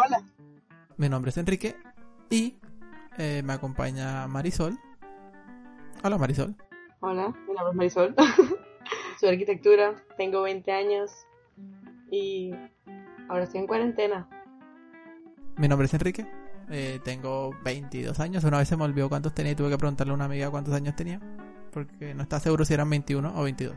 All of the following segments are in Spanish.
Hola. mi nombre es Enrique y eh, me acompaña Marisol. Hola Marisol. Hola, mi nombre es Marisol. Soy arquitectura, tengo 20 años y ahora estoy en cuarentena. Mi nombre es Enrique. eh, tengo 22 años. Una vez se me olvidó cuántos tenía y tuve que preguntarle a una amiga cuántos años tenía. Porque no estaba seguro si eran 21 o 22.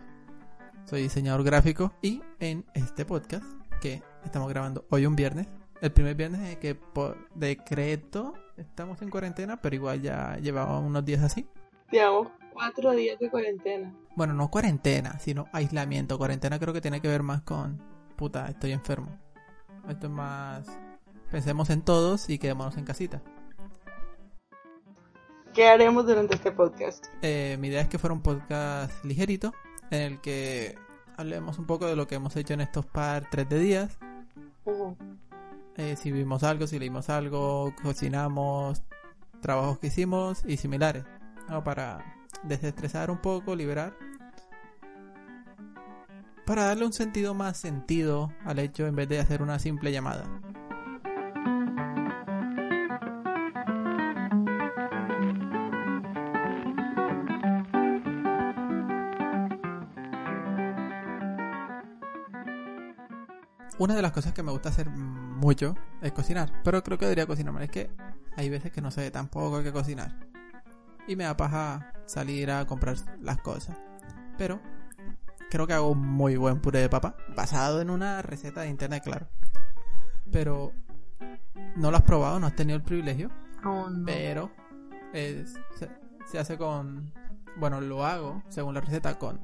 Soy diseñador gráfico y en este podcast que estamos grabando hoy un viernes. El primer viernes de que por decreto estamos en cuarentena, pero igual ya llevaba unos días así. Llevamos cuatro días de cuarentena. Bueno, no cuarentena, sino aislamiento. Cuarentena creo que tiene que ver más con, puta, estoy enfermo. Esto es más, pensemos en todos y quedémonos en casita. ¿Qué haremos durante este podcast? Eh, mi idea es que fuera un podcast ligerito, en el que hablemos un poco de lo que hemos hecho en estos par, tres de días. Ujú. Eh, si vimos algo, si leímos algo, cocinamos, trabajos que hicimos y similares. ¿no? Para desestresar un poco, liberar. Para darle un sentido más sentido al hecho en vez de hacer una simple llamada. Una de las cosas que me gusta hacer mucho es cocinar, pero creo que debería cocinar más. Es que hay veces que no sé tampoco qué cocinar. Y me da paja salir a comprar las cosas. Pero creo que hago un muy buen puré de papa, basado en una receta de internet, claro. Pero no lo has probado, no has tenido el privilegio. No. Pero es- se, se hace con. Bueno, lo hago según la receta con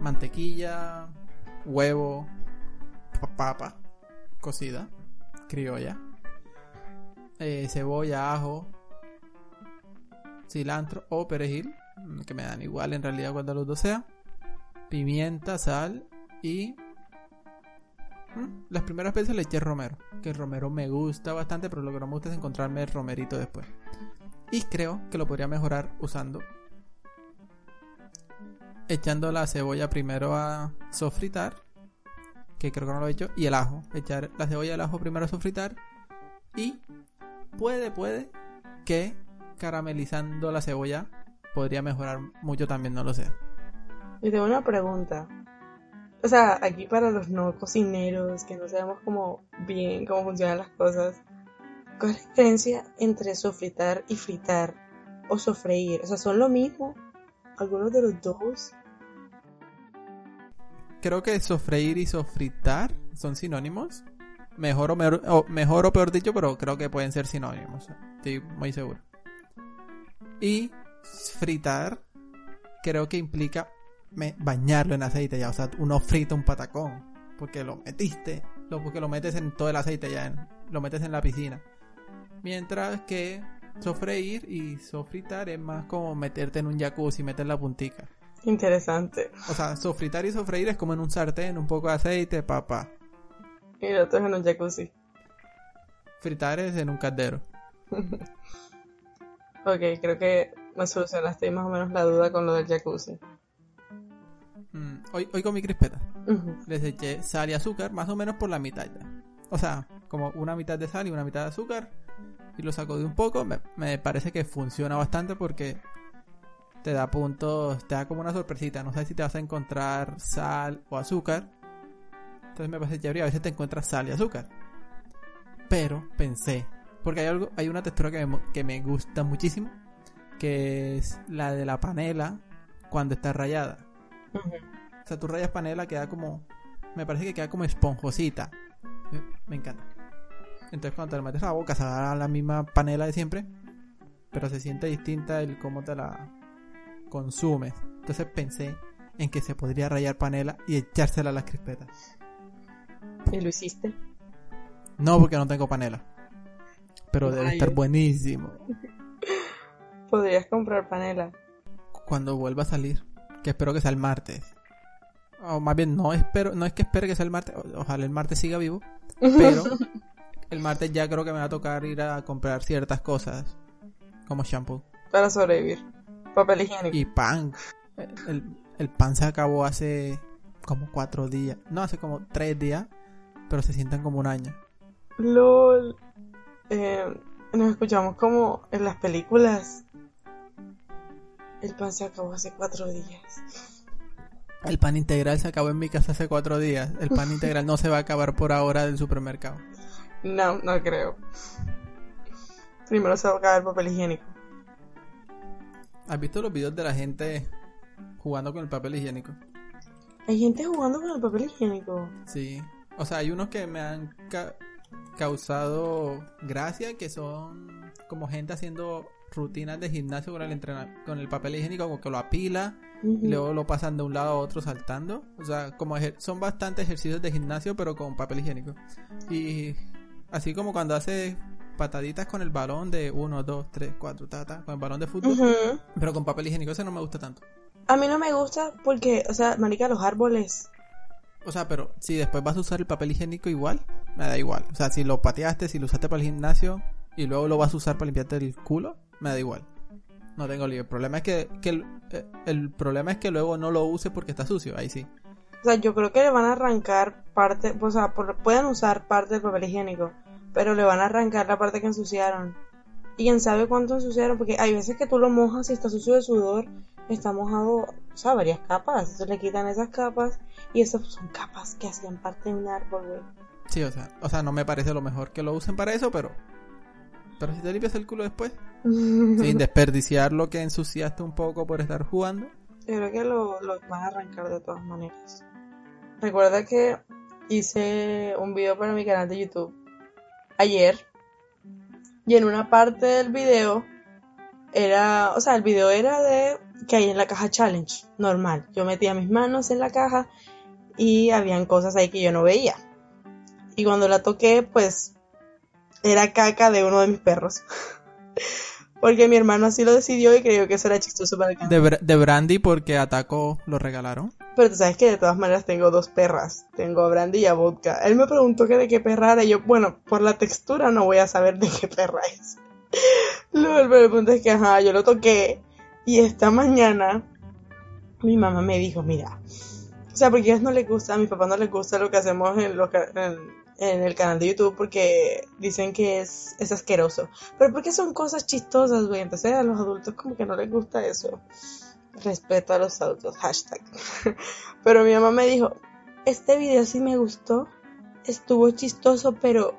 mantequilla, huevo, pa- papa cocida, criolla, eh, cebolla, ajo, cilantro o perejil, mm, que me dan igual en realidad cuando los dos sea, pimienta, sal y. mm, Las primeras veces le eché romero, que el romero me gusta bastante, pero lo que no me gusta es encontrarme el romerito después. Y creo que lo podría mejorar usando. Echando la cebolla primero a sofritar. Que creo que no lo he hecho. Y el ajo. Echar la cebolla y el ajo primero a sofritar. Y puede, puede que caramelizando la cebolla podría mejorar mucho también, no lo sé. Y tengo una pregunta. O sea, aquí para los no cocineros, que no sabemos cómo bien cómo funcionan las cosas, ¿cuál es la diferencia entre sofritar y fritar? O sofreír. O sea, ¿son lo mismo? ¿Algunos de los dos? Creo que sofreír y sofritar son sinónimos. Mejor o, meor- o- mejor o peor dicho, pero creo que pueden ser sinónimos. Estoy muy seguro. Y fritar creo que implica bañarlo en aceite ya. O sea, uno frita un patacón. Porque lo metiste. Porque lo metes en todo el aceite ya. en- lo metes en la piscina. Mientras que sofreír y sofritar es más como meterte en un jacuzzi, meter la puntica. Interesante. O sea, sofritar y sofreír es como en un sartén, un poco de aceite, papa. Y el otro es en un jacuzzi. Fritar es en un caldero. Ok, creo que me solucionaste más o menos la duda con lo del jacuzzi. Mm, hoy, hoy comí crispetas. Ujú. Les eché sal y azúcar, más o menos por la mitad ya. O sea, como una mitad de sal y una mitad de azúcar. Y lo saco de un poco. Me, me parece que funciona bastante porque te da puntos, te da como una sorpresita. No sabes si te vas a encontrar sal o azúcar. Entonces me parece chévere. A veces te encuentras sal y azúcar. Pero pensé, porque hay algo, hay una textura que me, que me gusta muchísimo, que es la de la panela cuando está rayada. O sea, tú rayas panela, queda como. Me parece que queda como esponjosita. Me encanta. Entonces cuando te la metes a la boca se la misma panela de siempre, pero se siente distinta el cómo te la consumes. Entonces pensé en que se podría rayar panela y echársela a las crispetas. ¿Y lo hiciste? No, porque no tengo panela. Pero debe estar Rayos. buenísimo. Podrías comprar panela. Cuando vuelva a salir, que espero que sea el martes. O más bien, no espero, no es que espere que sea el martes, ojalá el martes siga vivo, pero el martes ya creo que me va a tocar ir a comprar ciertas cosas, como shampoo Para sobrevivir. Papel higiénico. y pan. El, el pan se acabó hace como cuatro días, no, hace como tres días, pero se sientan como un año. LOL. Eh, nos escuchamos como en las películas. El pan se acabó hace cuatro días. El pan integral se acabó en mi casa hace cuatro días. El pan integral no se va a acabar por ahora del supermercado. No, no creo. Primero se va a acabar el papel higiénico. ¿Has visto los videos de la gente jugando con el papel higiénico? Hay gente jugando con el papel higiénico. Sí. O sea, hay unos que me han ca- causado gracia, que son como gente haciendo rutinas de gimnasio con el con el papel higiénico, como que lo apila y luego lo pasan de un lado a otro saltando. O sea, como son bastantes ejercicios de gimnasio, pero con papel higiénico. Y así como cuando hace pataditas con el balón de 1, 2, 3, 4, ta, ta, con el balón de fútbol, pero con papel higiénico, ese no me gusta tanto. A mí no me gusta porque, o sea, marica, los árboles. O sea, pero si después vas a usar el papel higiénico igual, me da igual. O sea, si lo pateaste, si lo usaste para el gimnasio y luego lo vas a usar para limpiarte el culo, me da igual. No tengo lío. El problema es que, que el, eh, el problema es que luego no lo use porque está sucio. Ahí sí. O sea, yo creo que le van a arrancar parte, o sea, por- pueden usar parte del papel higiénico, pero le van a arrancar la parte que ensuciaron. Y quién sabe cuánto ensuciaron, porque hay veces que tú lo mojas y está sucio de sudor, está mojado, o sea, varias capas. Entonces le quitan esas capas y esas son capas que hacían parte de un árbol, güey. Sí, o sea, o sea, no me parece lo mejor que lo usen para eso, pero. Pero si te limpias el culo después, sin desperdiciar lo que ensuciaste un poco por estar jugando. Yo creo que lo, lo van a arrancar de todas maneras. Recuerda que hice un video para mi canal de YouTube ayer. Y en una parte del video era, o sea, el video era de que hay en la caja challenge, normal. Yo metía mis manos en la caja y habían cosas ahí que yo no veía. Y cuando la toqué, pues era caca de uno de mis perros. Porque mi hermano así lo decidió y creyó que eso era chistoso para el canal. De, de Brandy porque a Taco lo regalaron. Pero tú sabes que de todas maneras tengo dos perras. Tengo a Brandy y a Vodka. Él me preguntó que de qué perra era. Y yo, bueno, por la textura no voy a saber de qué perra es. Luego el punto es que, ajá, yo lo toqué. Y esta mañana mi mamá me dijo, mira. O sea, porque a ellos no les gusta, a mi papá no les gusta lo que hacemos en, los en el canal de YouTube porque dicen que es, es asqueroso. Pero porque son cosas chistosas, güey. Entonces a los adultos como que no les gusta eso. Respeto a los adultos, hashtag. Pero mi mamá me dijo, este video sí me gustó, estuvo chistoso, pero,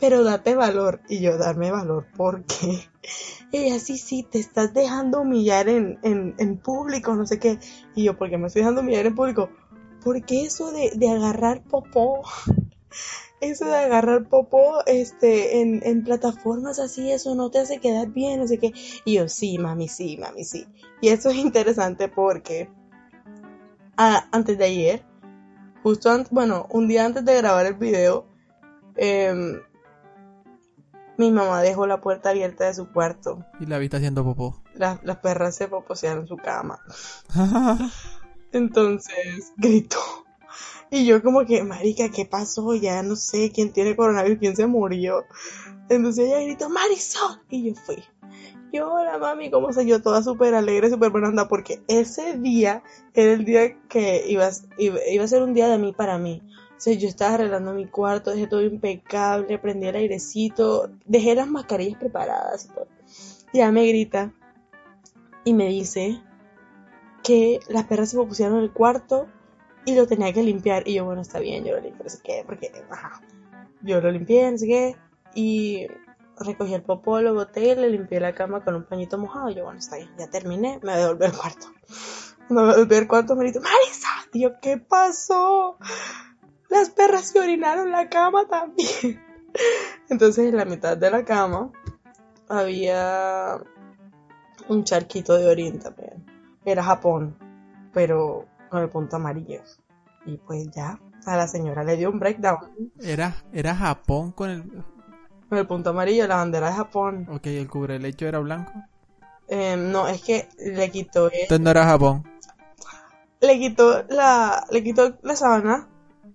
pero date valor. Y yo, darme valor, ¿por qué? Ella, sí, sí, te estás dejando humillar en, en, en público, no sé qué. Y yo, ¿por qué me estoy dejando humillar en público? Porque eso de, de agarrar popó, eso de agarrar popó este, en, en plataformas así, eso no te hace quedar bien, no sé qué. Y yo, sí, mami, sí, mami, sí. Y esto es interesante porque antes de ayer, justo antes, bueno, un día antes de grabar el video, em, mi mamá dejó la puerta abierta de su cuarto. Y la viste haciendo popó. Las, las perras se poposearon en su cama. Entonces gritó. Y yo como que, marica, ¿qué pasó? Ya no sé quién tiene coronavirus, quién se murió. Entonces ella gritó, Marisol. Y yo fui. Yo, hola mami, ¿cómo se Yo toda súper alegre, súper buena onda, porque ese día era el día que iba, iba, iba a ser un día de mí para mí. O sea, yo estaba arreglando mi cuarto, dejé todo impecable, prendí el airecito, dejé las mascarillas preparadas y todo. Y ya me grita y me dice que las perras se pusieron en el cuarto y lo tenía que limpiar. Y yo, bueno, está bien, yo lo limpio, no sé qué, porque. Yo lo limpié, no sé y recogí el popó, lo boté, le limpié la cama con un pañito mojado. Y yo, bueno, está bien, ya terminé, me devolví al cuarto. Me devolví al cuarto, me gritó, Marisa, y yo, ¿qué pasó? las perras se orinaron la cama también. Entonces en la mitad de la cama había un charquito de orín también. Era Japón, pero con el punto amarillo. Y pues ya, a la señora le dio un breakdown. Era, era Japón con el... Con el punto amarillo, la bandera de Japón. Ok, el cubrelecho era blanco. Eh, no, es que le quitó... Entonces no era Japón. Le quitó la, le quitó la sábana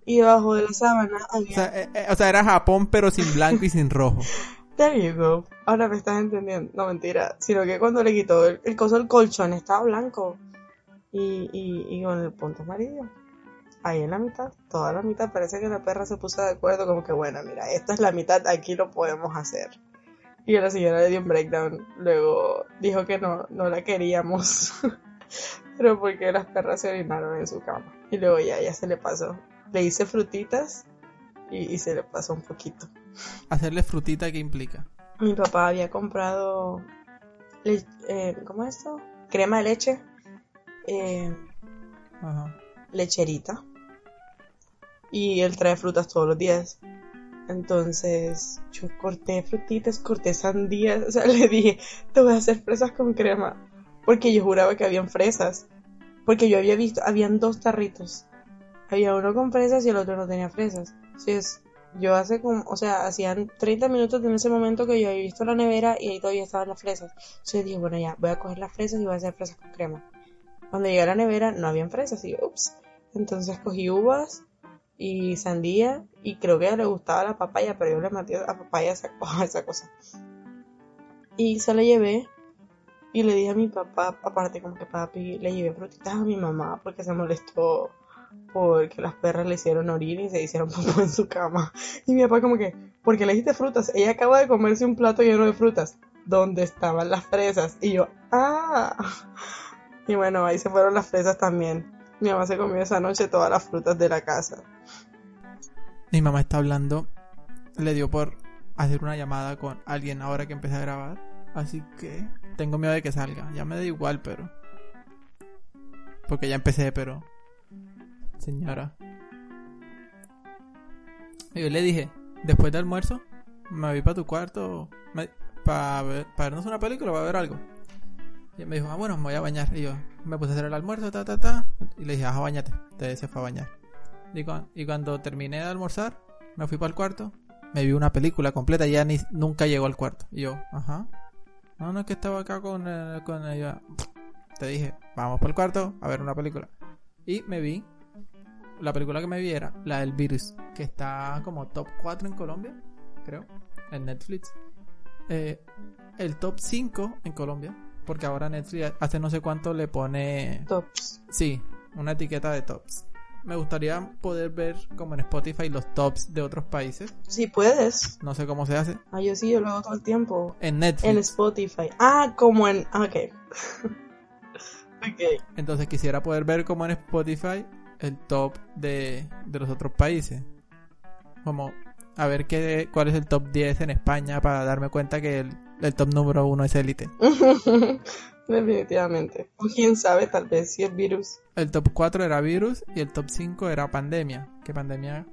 y debajo de la sábana había... O sea, eh, eh, o sea, era Japón pero sin blanco y sin rojo. There you go. Ahora me estás entendiendo. No, mentira. Sino que cuando le quitó el, el coso del colchón estaba blanco. Y, y, y con el punto amarillo. Ahí en la mitad, toda la mitad. Parece que la perra se puso de acuerdo como que, bueno, mira, esta es la mitad, aquí lo podemos hacer. Y a la señora le dio un breakdown. Luego dijo que no, no la queríamos. Pero porque las perras se orinaron en su cama. Y luego ya, ya se le pasó. Le hice frutitas y, y se le pasó un poquito. Hacerle frutita, ¿qué implica? Mi papá había comprado, eh, ¿cómo es esto? Crema de leche, eh, Ajá. lecherita. Y él trae frutas todos los días. Entonces, yo corté frutitas, corté sandías. O sea, le dije, te voy a hacer fresas con crema. Porque yo juraba que habían fresas. Porque yo había visto, habían dos tarritos. Había uno con fresas y el otro no tenía fresas. Entonces, yo hace como, o sea, hacían 30 minutos en ese momento que yo había visto la nevera y ahí todavía estaban las fresas. Entonces dije, bueno, ya, voy a coger las fresas y voy a hacer fresas con crema. Cuando llegué a la nevera no habían fresas y yo, ups. Entonces cogí uvas y sandía y creo que a ella le gustaba la papaya, pero yo le metí a papaya esa, cosa. Y se la llevé y le dije a mi papá, aparte como que papi, le llevé frutitas a mi mamá porque se molestó porque las perras le hicieron orín y se hicieron popó en su cama. Y mi papá como que, ¿por qué le dijiste frutas? Ella acaba de comerse un plato lleno de frutas. ¿Dónde estaban las fresas? Y yo, ah. Y bueno, ahí se fueron las fresas también. Mi mamá se comió esa noche todas las frutas de la casa. Mi mamá está hablando. Le dio por hacer una llamada con alguien ahora que empecé a grabar. Así que tengo miedo de que salga. Ya me da igual, pero. Porque ya empecé, pero. Señora. Yo le dije, después del almuerzo, me voy para tu cuarto. Para vernos una película, para ver algo. Y me dijo, ah, bueno, me voy a bañar. Y yo me puse a hacer el almuerzo, ta, ta, ta. Y le dije, ah, bañate. Entonces se fue a bañar. Y, cu- y cuando terminé de almorzar, me fui para el cuarto. Me vi una película completa y ya ni, nunca llegó al cuarto. Y yo, ajá. No, no, es que estaba acá con, eh, con ella. Te dije, vamos para el cuarto a ver una película. Y me vi. La película que me vi era la del virus, que está como top 4 en Colombia, creo, en Netflix. Eh, el top 5 en Colombia, porque ahora Netflix hace no sé cuánto le pone Tops. Sí, una etiqueta de tops. Me gustaría poder ver como en Spotify los tops de otros países. Si puedes. No sé cómo se hace. Ah, yo sí, yo lo hago todo el tiempo. En Netflix. En Spotify. Ah, como en... ah, Ok. ok. Entonces quisiera poder ver como en Spotify el top de, de los otros países. Como a ver qué, cuál es el top 10 en España para darme cuenta que el, el top número uno es élite. Definitivamente. O quién sabe, tal vez si es virus. El top 4 era virus y el top 5 era pandemia. Que pandemia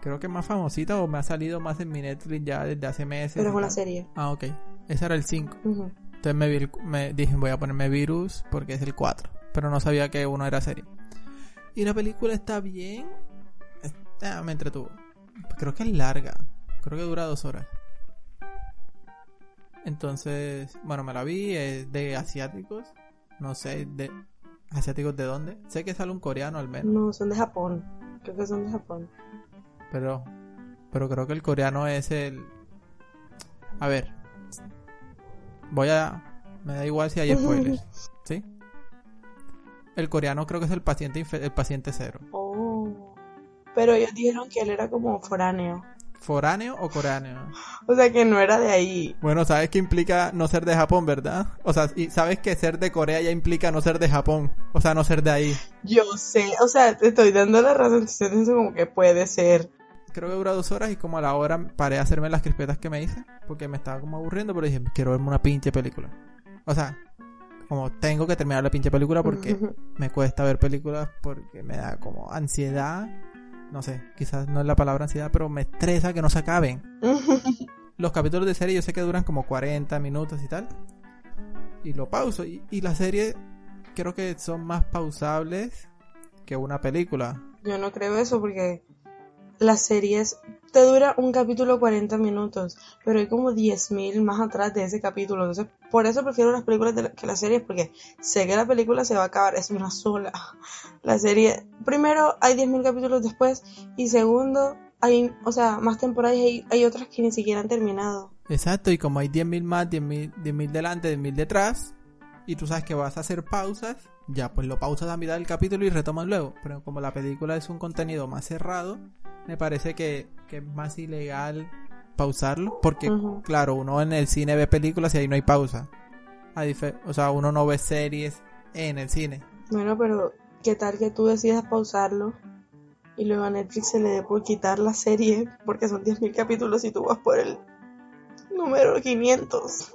creo que es más famosita o me ha salido más en mi Netflix ya desde hace meses. Pero es una serie. Ah, ok. Ese era el 5. Ujú. Entonces me, vi el- me dije, voy a ponerme virus porque es el 4. Pero no sabía que uno era serie. Y la película está bien. Me entretuvo. Creo que es larga. Creo que dura dos horas. Entonces, bueno, me la vi. Es de asiáticos. No sé, de asiáticos de dónde. Sé que sale un coreano al menos. No, son de Japón. Creo que son de Japón. Pero, pero creo que el coreano es el. A ver. Voy a. Me da igual si hay spoilers. ¿Sí? El coreano creo que es el paciente el paciente cero. Oh. Pero ellos dijeron que él era como foráneo. ¿Foráneo o coreano? O sea, que no era de ahí. Bueno, sabes que implica no ser de Japón, ¿verdad? O sea, y sabes que ser de Corea ya implica no ser de Japón. O sea, no ser de ahí. Yo sé, o sea, te estoy dando la razón. Estoy diciendo como que puede ser. Creo que dura dos horas y como a la hora paré a hacerme las crispetas que me hice. Porque me estaba como aburriendo, pero dije, quiero verme una pinche película. O sea, como tengo que terminar la pinche película porque me cuesta ver películas porque me da como ansiedad no sé, quizás no es la palabra ansiedad, pero me estresa que no se acaben. Los capítulos de serie yo sé que duran como 40 minutos y tal. Y lo pauso. Y, y la serie creo que son más pausables que una película. Yo no creo eso porque las series te dura un capítulo 40 minutos, pero hay como 10.000 más atrás de ese capítulo. Entonces, por eso prefiero las películas de la- que las series, porque sé que la película se va a acabar, es una sola. La serie, primero, hay 10.000 capítulos después, y segundo, hay, o sea, más temporadas y hay, hay otras que ni siquiera han terminado. Exacto, y como hay 10.000 más, 10.000 10.000 delante, 10.000 detrás, y tú sabes que vas a hacer pausas, ya pues lo pausas a mitad del capítulo y retomas luego. Pero como la película es un contenido más cerrado, me parece que, que es más ilegal pausarlo, porque claro, uno en el cine ve películas y ahí no hay pausa. O sea, uno no ve series en el cine. Bueno, pero ¿qué tal que tú decidas pausarlo y luego a Netflix se le dé por quitar la serie porque son 10.000 capítulos y tú vas por el número 500?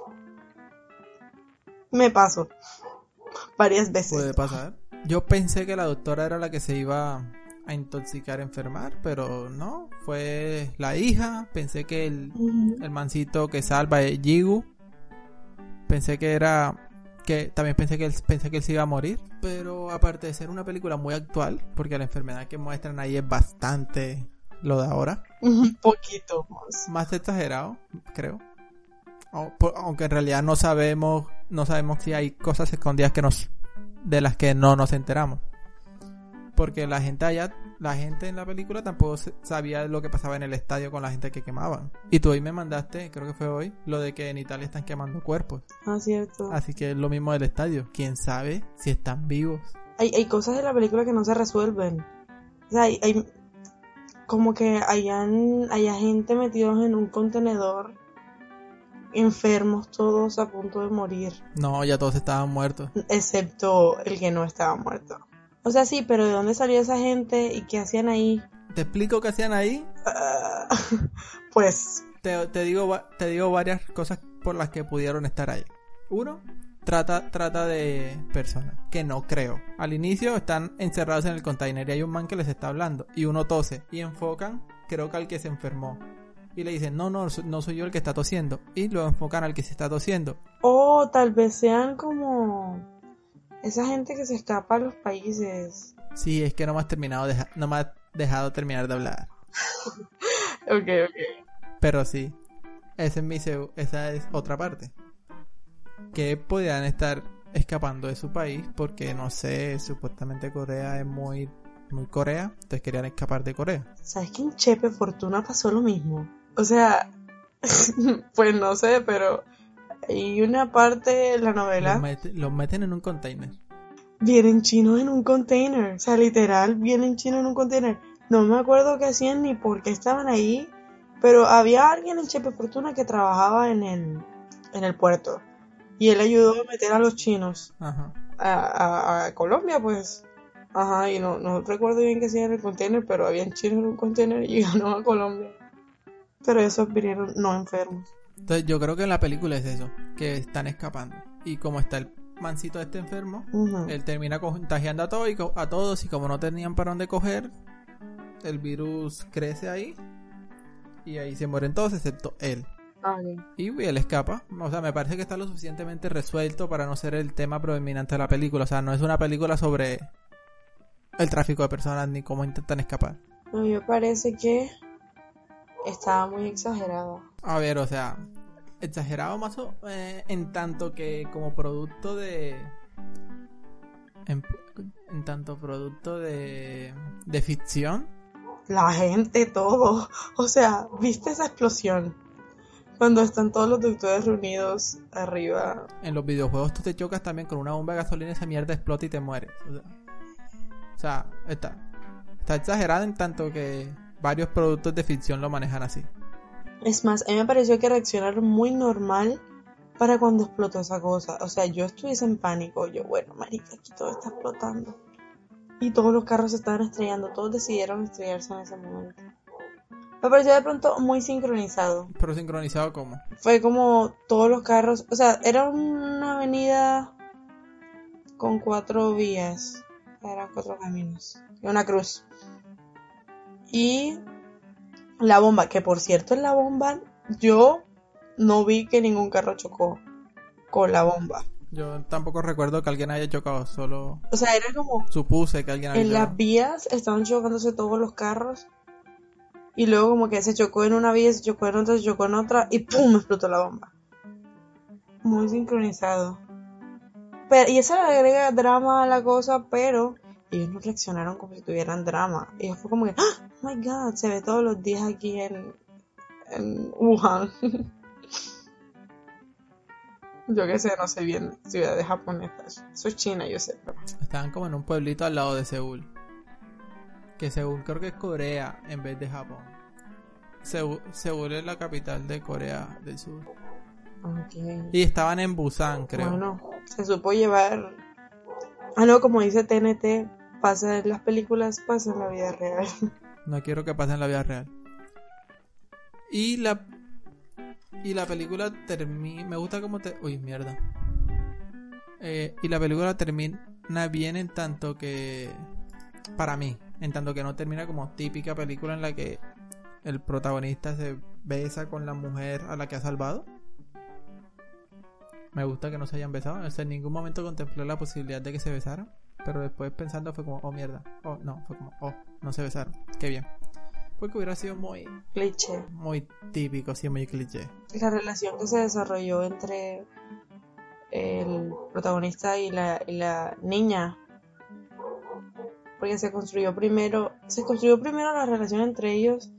Me paso varias veces. Puede pasar. Yo pensé que la doctora era la que se iba a intoxicar, enfermar, pero no, fue la hija. Pensé que el, el mancito que salva es Jigu. Pensé que era que también pensé que él, pensé que él se iba a morir, pero aparte de ser una película muy actual, porque la enfermedad que muestran ahí es bastante lo de ahora, Un poquito más. más exagerado, creo. Por- Aunque en realidad no sabemos, no sabemos si hay cosas escondidas que nos de las que no nos enteramos. Porque la gente allá, la gente en la película tampoco sabía lo que pasaba en el estadio con la gente que quemaban. Y tú hoy me mandaste, creo que fue hoy, lo de que en Italia están quemando cuerpos. Ah, cierto. Así que es lo mismo del estadio. ¿Quién sabe si están vivos? Hay, hay cosas de la película que no se resuelven. O sea, hay, hay- como que hayan, haya gente metidos en un contenedor, enfermos todos a punto de morir. No, ya todos estaban muertos. excepto el que no estaba muerto. O sea, sí, pero ¿de dónde salió esa gente y qué hacían ahí? ¿Te explico qué hacían ahí? Ah, pues, te, te digo te digo varias cosas por las que pudieron estar ahí. Uno, trata trata de personas que no creo. Al inicio están encerrados en el container y hay un man que les está hablando y uno tose y enfocan, creo que al que se enfermó. Y le dicen, no, no, no soy yo el que está tosiendo. Y lo enfocan al que se está tosiendo. o tal vez sean como esa gente que se escapa a los países. Sí, es que no me has terminado, deja- no me has dejado terminar de hablar. Ok, ok. Pero sí, esa es, mi, esa es otra parte. Que podían estar escapando de su país porque, no sé, supuestamente Corea es muy, muy Corea, entonces querían escapar de Corea. ¿Sabes que en Chepe Fortuna pasó lo mismo? O sea, pues no sé, pero hay una parte de la novela. Los, mete- los meten en un container. Vienen chinos en un container. O sea, literal, vienen chinos en un container. No me acuerdo qué hacían ni por qué estaban ahí. Pero había alguien en Chepe Fortuna que trabajaba en el, en el puerto. Y él ayudó a meter a los chinos Ajá. a, a- a Colombia, pues. Ajá, y no, no recuerdo bien qué hacían en el container, pero habían chinos en un container y ganó a Colombia. Pero esos vinieron no enfermos. Entonces yo creo que en la película es eso, que están escapando. Y como está el mancito este enfermo, él termina contagiando a, todo y a todos y como no tenían para dónde coger, el virus crece ahí y ahí se mueren todos excepto él. Y él escapa. O sea, me parece que está lo suficientemente resuelto para no ser el tema predominante de la película. O sea, no es una película sobre el tráfico de personas ni cómo intentan escapar. A mí me parece que estaba muy exagerado. A ver, o sea, exagerado más o, eh, en tanto que como producto de... En, en tanto producto de, de ficción. La gente, todo. O sea, ¿viste esa explosión? Cuando están todos los doctores reunidos arriba. En los videojuegos tú te chocas también con una bomba de gasolina y esa mierda explota y te mueres. O sea, o sea, está, está exagerado en tanto que varios productos de ficción lo manejan así. Es más, a mí me pareció que reaccionaron muy normal para cuando explotó esa cosa. O sea, yo estuviese en pánico. Yo, bueno, marica, aquí todo está explotando. Y todos los carros se estaban estrellando. Todos decidieron estrellarse en ese momento. Me pareció de pronto muy sincronizado. Pero sincronizado como. Fue como todos los carros. O sea, era una avenida con cuatro vías. Eran cuatro caminos. Y una cruz. Y la bomba, que por cierto en la bomba yo no vi que ningún carro chocó con la bomba. Yo tampoco recuerdo que alguien haya chocado, solo O sea, era como supuse que alguien había en las vías estaban chocándose todos los carros. Y luego como que se chocó en una vía, se chocó en otra, se chocó en otra y ¡pum! explotó la bomba. Muy sincronizado. Pero, y eso le agrega drama a la cosa, pero ellos no reaccionaron como si tuvieran drama. Ellos fue como que, ¡Ah! oh my god, se ve todos los días aquí en, en Wuhan. yo qué sé, no sé bien ciudades japonesas. Eso es China, yo sé, pero... Estaban como en un pueblito al lado de Seúl. Que Seúl creo que es Corea en vez de Japón. Seúl, Seúl es la capital de Corea del Sur. Ok. Y estaban en Busan, creo. Bueno, se supo llevar. Ah, no, como dice TNT, pasa en las películas, pasa en la vida real. No quiero que pase en la vida real. Y la y la película termina. Me gusta como te. Uy, mierda. Eh, y la película termina bien en tanto que. Para mí, en tanto que no termina como típica película en la que el protagonista se besa con la mujer a la que ha salvado. Me gusta que no se hayan besado. En ningún momento contemplé la posibilidad de que se besaran. Pero después pensando fue como, oh mierda. Oh, no, fue como, oh, no se besaron. Qué bien. Porque hubiera sido muy, Cliché. muy típico, sí, muy cliché. La relación que se desarrolló entre el protagonista y la, y la niña. Porque se construyó primero. Se construyó primero la relación entre ellos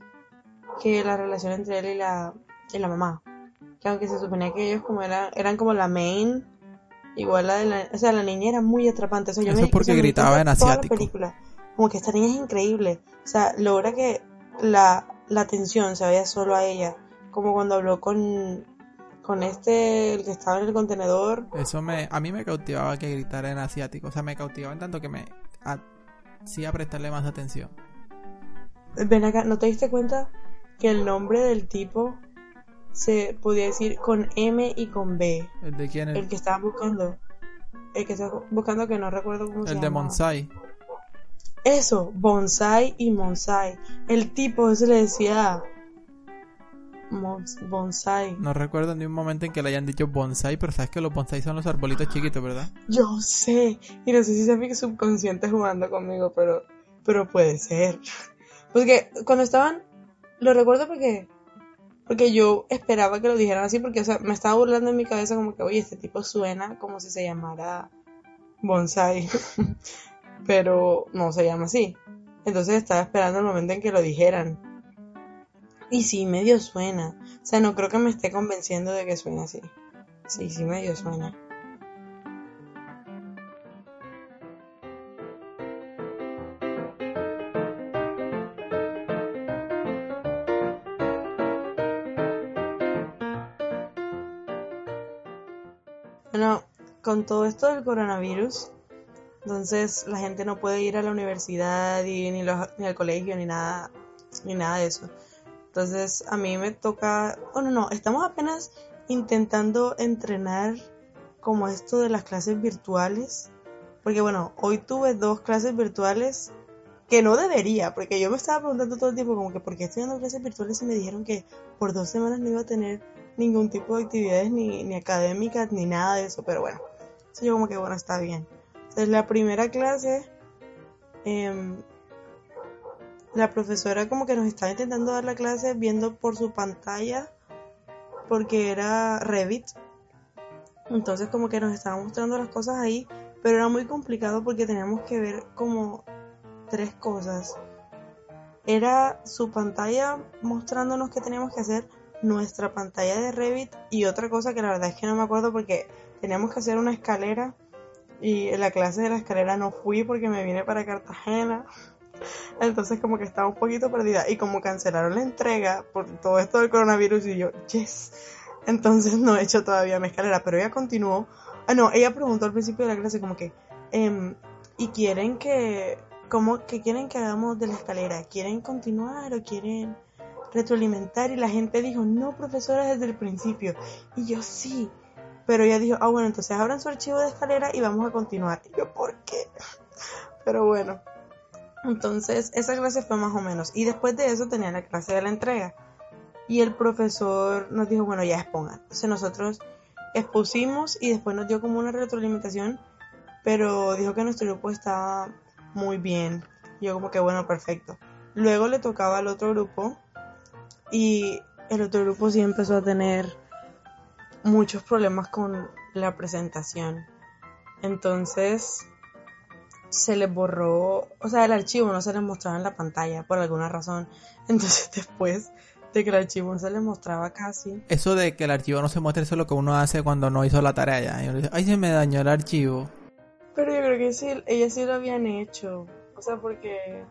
que la relación entre él y la, y la mamá. Que aunque se suponía que ellos como eran, eran como la main, igual la de la, o sea, la niña era muy atrapante. O sea, yo Eso me, es porque o sea, gritaba en la asiático. película. Como que esta niña es increíble. O sea, logra que la, la atención se vaya solo a ella. Como cuando habló con, con este, el que estaba en el contenedor. Eso me, a mí me cautivaba que gritara en asiático. O sea, me cautivaba en tanto que me hacía prestarle más atención. Ven acá, ¿no te diste cuenta que el nombre del tipo se podía decir con M y con B? ¿El de quién? El El, que estaba buscando. El que estaba buscando que no recuerdo cómo se el de Monsai. Eso, bonsai y monsai. El tipo se le decía bonsai. No recuerdo ni un momento en que le hayan dicho bonsai, pero sabes que los bonsai son los arbolitos chiquitos, ¿verdad? Yo sé. Y no sé si es mi subconsciente jugando conmigo, pero, pero puede ser. Porque cuando estaban, lo recuerdo porque, porque yo esperaba que lo dijeran así, porque o sea, me estaba burlando en mi cabeza como que, oye, este tipo suena como si se llamara bonsai. pero no se llama así. Entonces estaba esperando el momento en que lo dijeran. Y sí, medio suena. O sea, no creo que me esté convenciendo de que suena así. Sí, sí, medio suena. Con todo esto del coronavirus, entonces la gente no puede ir a la universidad y ni, al colegio ni nada, ni nada de eso. Entonces a mí me toca, bueno, no, estamos apenas intentando entrenar como esto de las clases virtuales, porque bueno, hoy tuve dos clases virtuales que no debería, porque yo me estaba preguntando todo el tiempo como que por qué estoy dando clases virtuales y me dijeron que por dos semanas no iba a tener ningún tipo de actividades ni, ni académicas ni nada de eso, pero bueno, entonces yo como que bueno, está bien. Entonces la primera clase, em, la profesora como que nos estaba intentando dar la clase viendo por su pantalla, porque era Revit, entonces como que nos estaba mostrando las cosas ahí, pero era muy complicado porque teníamos que ver como tres cosas. Era su pantalla mostrándonos qué teníamos que hacer, nuestra pantalla de Revit y otra cosa que la verdad es que no me acuerdo porque teníamos que hacer una escalera y en la clase de la escalera no fui porque me vine para Cartagena. Entonces como que estaba un poquito perdida y como cancelaron la entrega por todo esto del coronavirus y yo, yes. Entonces no he hecho todavía mi escalera, pero ella continuó. Ah, no, ella preguntó al principio de la clase como que, em, ¿y quieren que, cómo, que quieren que hagamos de la escalera? ¿Quieren continuar o quieren retroalimentar? Y la gente dijo, no, profesora, desde el principio. Y yo, sí. Pero ella dijo, ah, bueno, entonces abran su archivo de escalera y vamos a continuar. Y yo, ¿por qué? Pero bueno. Entonces, esa clase fue más o menos. Y después de eso tenía la clase de la entrega. Y el profesor nos dijo, bueno, ya expongan. Entonces nosotros expusimos y después nos dio como una retroalimentación, pero dijo que nuestro grupo estaba muy bien. Yo como que bueno, perfecto. Luego le tocaba al otro grupo y el otro grupo sí empezó a tener muchos problemas con la presentación. Entonces se les borró, o sea, el archivo no se les mostraba en la pantalla por alguna razón. Entonces después de que el archivo no se les mostraba casi. Eso de que el archivo no se muestre, eso es lo que uno hace cuando no hizo la tarea ya. Y uno dice, ay, se me dañó el archivo. Pero yo creo que sí, ellas sí lo habían hecho. O sea, porque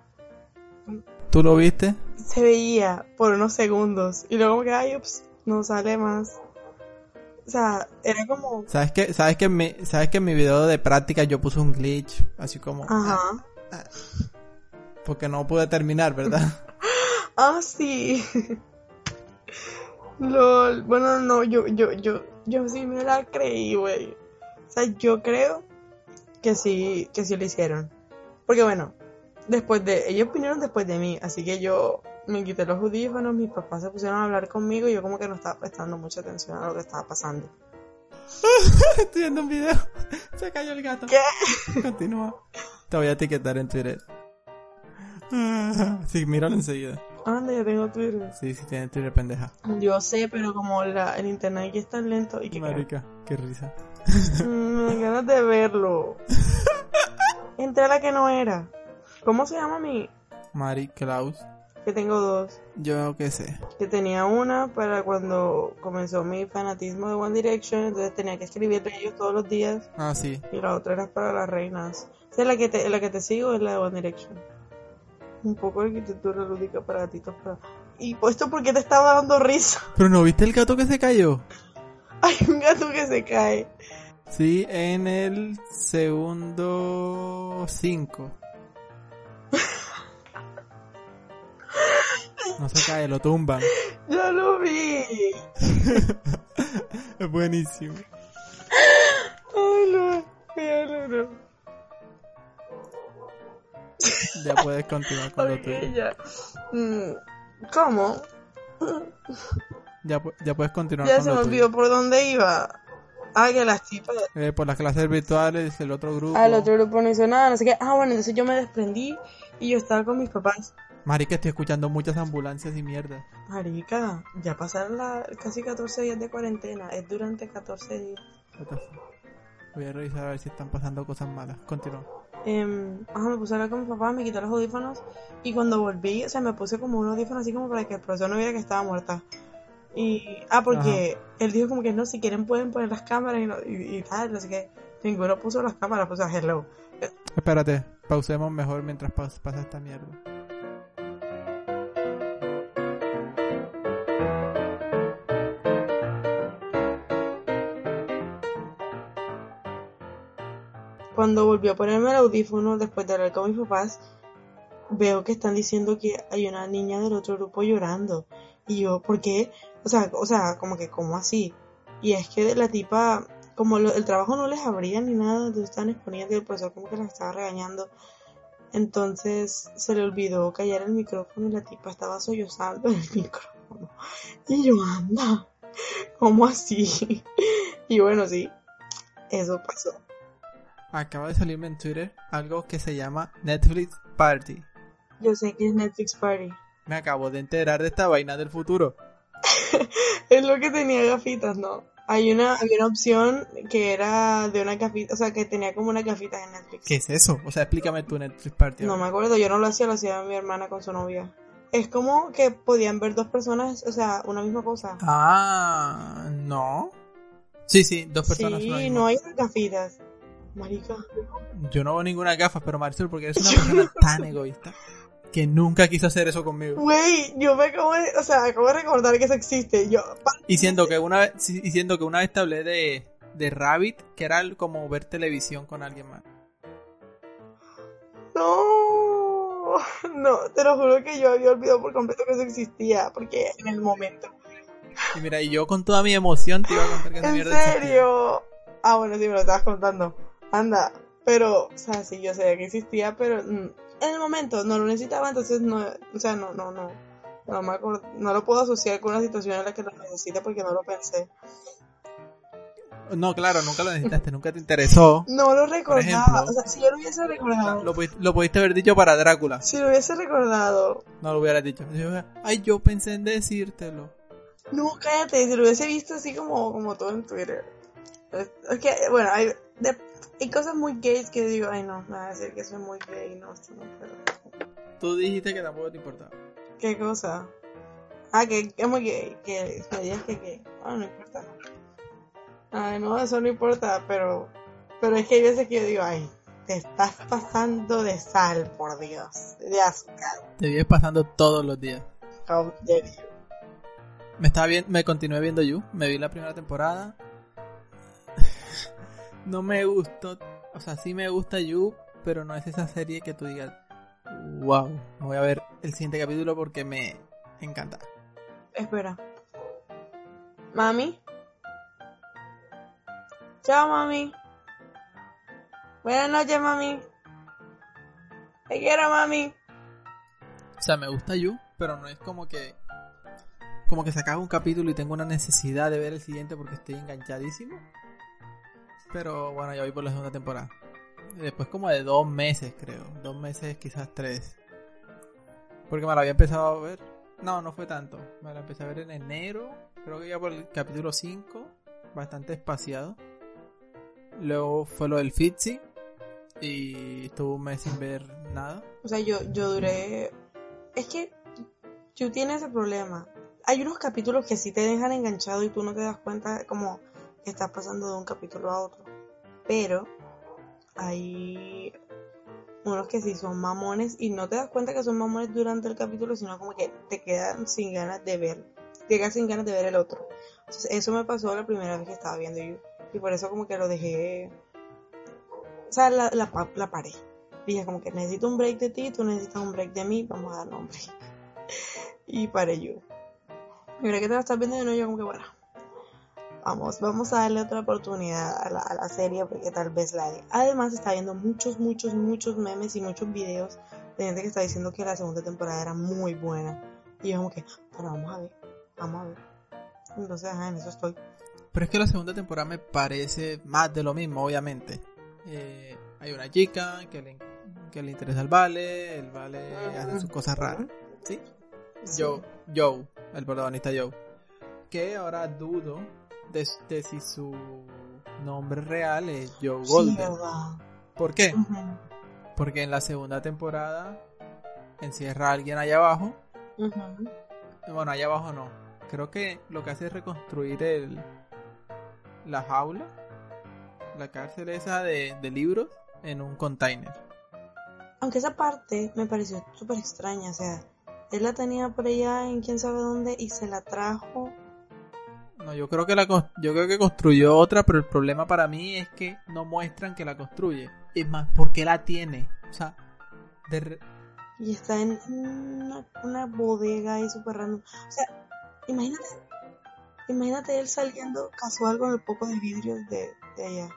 ¿Tú lo viste? se veía por unos segundos. Y luego como que, ay, ups, no sale más. O sea, era como... ¿Sabes que, sabes que en mi, sabes que en mi video de práctica yo puse un glitch? Así como... Ajá. Porque no pude terminar, ¿verdad? Ah, sí. Lol. Bueno, no, yo, yo, yo, yo sí me la creí, güey. O sea, yo creo que sí, que sí lo hicieron. Porque bueno, después de, ellos vinieron después de mí, así que yo me quité los audífonos, mis papás se pusieron a hablar conmigo y yo como que no estaba prestando mucha atención a lo que estaba pasando. Estoy viendo un video. Se cayó el gato. ¿Qué? Continúa. Te voy a etiquetar en Twitter. Sí, míralo enseguida. Anda, ya tengo Twitter. Sí, sí, tiene Twitter, pendeja. Yo sé, pero como la, el internet aquí es tan lento y que Marica, qué risa. Mm, me ganas de verlo. Entré a la que no era. ¿Cómo se llama mi? Mari Klaus. Que tengo dos. Yo qué sé. Que tenía una para cuando comenzó mi fanatismo de One Direction, entonces tenía que escribir de ellos todos los días. Ah, sí. Y la otra era para las reinas. O sea, la que te, la que te sigo es la de One Direction. Un poco de arquitectura lúdica para gatitos. Para... Y pues, esto porque te estaba dando risa. Pero no viste el gato que se cayó. Hay un gato que se cae. Sí, en el segundo 5. No se cae, lo tumban. Ya lo vi. Es buenísimo. Ay, no. Ya no, no. Ya puedes continuar con lo tuyo. ya. Mm, ¿Cómo? Ya, ya puedes continuar Ya con se lo me tuyo. olvidó por dónde iba. Ah, que las tipas. Eh, por las clases virtuales, el otro grupo. Al otro grupo no hizo nada, no sé qué. Ah, bueno, entonces yo me desprendí y yo estaba con mis papás. Marica, estoy escuchando muchas ambulancias y mierda. Marica, ya pasaron la, casi 14 días de cuarentena. Es durante 14 días. Voy a revisar a ver si están pasando cosas malas. Continúa. Em, ajá, me puse a hablar con mi papá, me quité los audífonos y cuando volví, o sea, me puse como un audífono así como para que el profesor no viera que estaba muerta. Y, ah, porque él dijo como que no, si quieren pueden poner las cámaras y, no- y, y tal, así que ninguno puso las cámaras, pues a hello. Espérate, pausemos mejor mientras pas- pasa esta mierda. Cuando volví a ponerme el audífono después de hablar con mis papás, veo que están diciendo que hay una niña del otro grupo llorando. Y yo, ¿por qué? O sea, o sea, como que, ¿cómo así? Y es que la tipa, como lo- el trabajo no les abría ni nada, entonces estaban exponiendo y el profesor como que la estaba regañando. Entonces se le olvidó callar el micrófono y la tipa estaba sollozando en el micrófono. Y yo, anda, ¿cómo así? Y bueno, sí, eso pasó. Acaba de salirme en Twitter algo que se llama Netflix Party. Yo sé que es Netflix Party. Me acabo de enterar de esta vaina del futuro. Es lo que tenía gafitas, ¿no? Hay una, había una opción que era de una gafita, o sea, que tenía como una gafitas en Netflix. ¿Qué es eso? O sea, explícame tu Netflix Party. No me acuerdo, yo no lo hacía, lo hacía mi hermana con su novia. Es como que podían ver dos personas, o sea, una misma cosa. Ah, no. Sí, sí, dos personas. sí, no hay gafitas. Marica. Yo no veo ninguna gafas, pero Marisol, porque eres una persona tan egoísta que nunca quiso hacer eso conmigo. Güey, yo me acabo de, o sea, acabo de recordar que eso existe. Yo, Y siendo que una vez, siendo que una vez te hablé de, de Rabbit, que era como ver televisión con alguien más. no, no, te lo juro que yo había olvidado por completo que eso existía, porque en el momento. Y mira, y yo con toda mi emoción te iba a contar que esa ¿En mierda existía. serio? Ah, bueno, sí, me lo estabas contando. Anda, pero, o sea, sí, yo sabía que existía, pero mm, en el momento no lo necesitaba, entonces no, o sea, no, no, no, no me acuerdo, no lo puedo asociar con una situación en la que lo necesita porque no lo pensé. No, claro, nunca lo necesitaste, nunca te interesó. No lo recordaba, ejemplo. o sea, si yo lo hubiese recordado, Lo, lo pudiste haber dicho para Drácula. si lo hubiese recordado, No lo hubieras dicho. Ay, yo pensé en decírtelo. no, cállate, si lo hubiese visto así como, como todo en Twitter. Es es que, bueno, hay, de- hay cosas muy gays que digo, ay no, me va a decir que soy muy gay, no, esto no puedo. Tú dijiste que tampoco te importaba. ¿Qué cosa? Ah, que que es muy gay, que me digas que gay. Ah, no importa. Ay, no, eso no importa, pero, pero es que hay veces que yo digo, ay, te estás pasando de sal, por Dios, de azúcar. Te vives pasando todos los días. How dare you. Me estaba bien, me continué viendo You, me vi la primera temporada. No me gustó, o sea, sí me gusta You, pero no es esa serie que tú digas, wow, voy a ver el siguiente capítulo porque me encanta. Espera. Mami. Chao, mami. Buenas noches, mami. Te quiero, mami. O sea, me gusta You, pero no es como que como que se acaba un capítulo y tengo una necesidad de ver el siguiente porque estoy enganchadísimo. Pero bueno, ya voy por la segunda temporada. Después como de dos meses, creo. Dos meses, quizás tres. Porque me la había empezado a ver. No, no fue tanto. Me la empecé a ver en enero. Creo que ya por el capítulo 5. Bastante espaciado. Luego fue lo del Fitzy. Y estuve un mes sin ver nada. O sea, yo, yo duré. Es que tú tienes ese problema. Hay unos capítulos que sí te dejan enganchado y tú no te das cuenta como estás pasando de un capítulo a otro. Pero hay unos que sí son mamones y no te das cuenta que son mamones durante el capítulo, sino como que te quedan sin ganas de ver. Te quedas sin ganas de ver el otro. Entonces, eso me pasó la primera vez que estaba viendo You. Y por eso como que lo dejé. O sea, la, la, pa- la paré. Dije como que necesito un break de ti, tú necesitas un break de mí, vamos a darle un break. Y paré yo. Y ahora que te la estás viendo de nuevo, yo como que bueno. Vamos, vamos a darle otra oportunidad a la, a la serie porque tal vez la de. Además está viendo muchos, muchos, muchos memes y muchos videos de gente que está diciendo que la segunda temporada era muy buena. Y yo como que, pero vamos a ver, vamos a ver. Entonces, ajá, en eso estoy. Pero es que la segunda temporada me parece más de lo mismo, obviamente. Eh, hay una chica que le, que le interesa el vale, el vale hace sus cosas raras. ¿Sí? Joe, Joe, el protagonista Joe. Que ahora dudo de, de si su nombre real es Joe Sí, verdad. ¿Por qué? Porque en la segunda temporada encierra a alguien allá abajo. Bueno, allá abajo no. Creo que lo que hace es reconstruir el la jaula, la cárcel esa de, de libros en un container. Aunque esa parte me pareció súper extraña, o sea, él la tenía por allá en quién sabe dónde y se la trajo. No, yo creo que la yo creo que construyó otra, pero el problema para mí es que no muestran que la construye. Es más, ¿por qué la tiene? O sea, de re- Y está en una, una bodega ahí súper random. O sea, imagínate, imagínate él saliendo casual con el poco de vidrios de, de allá.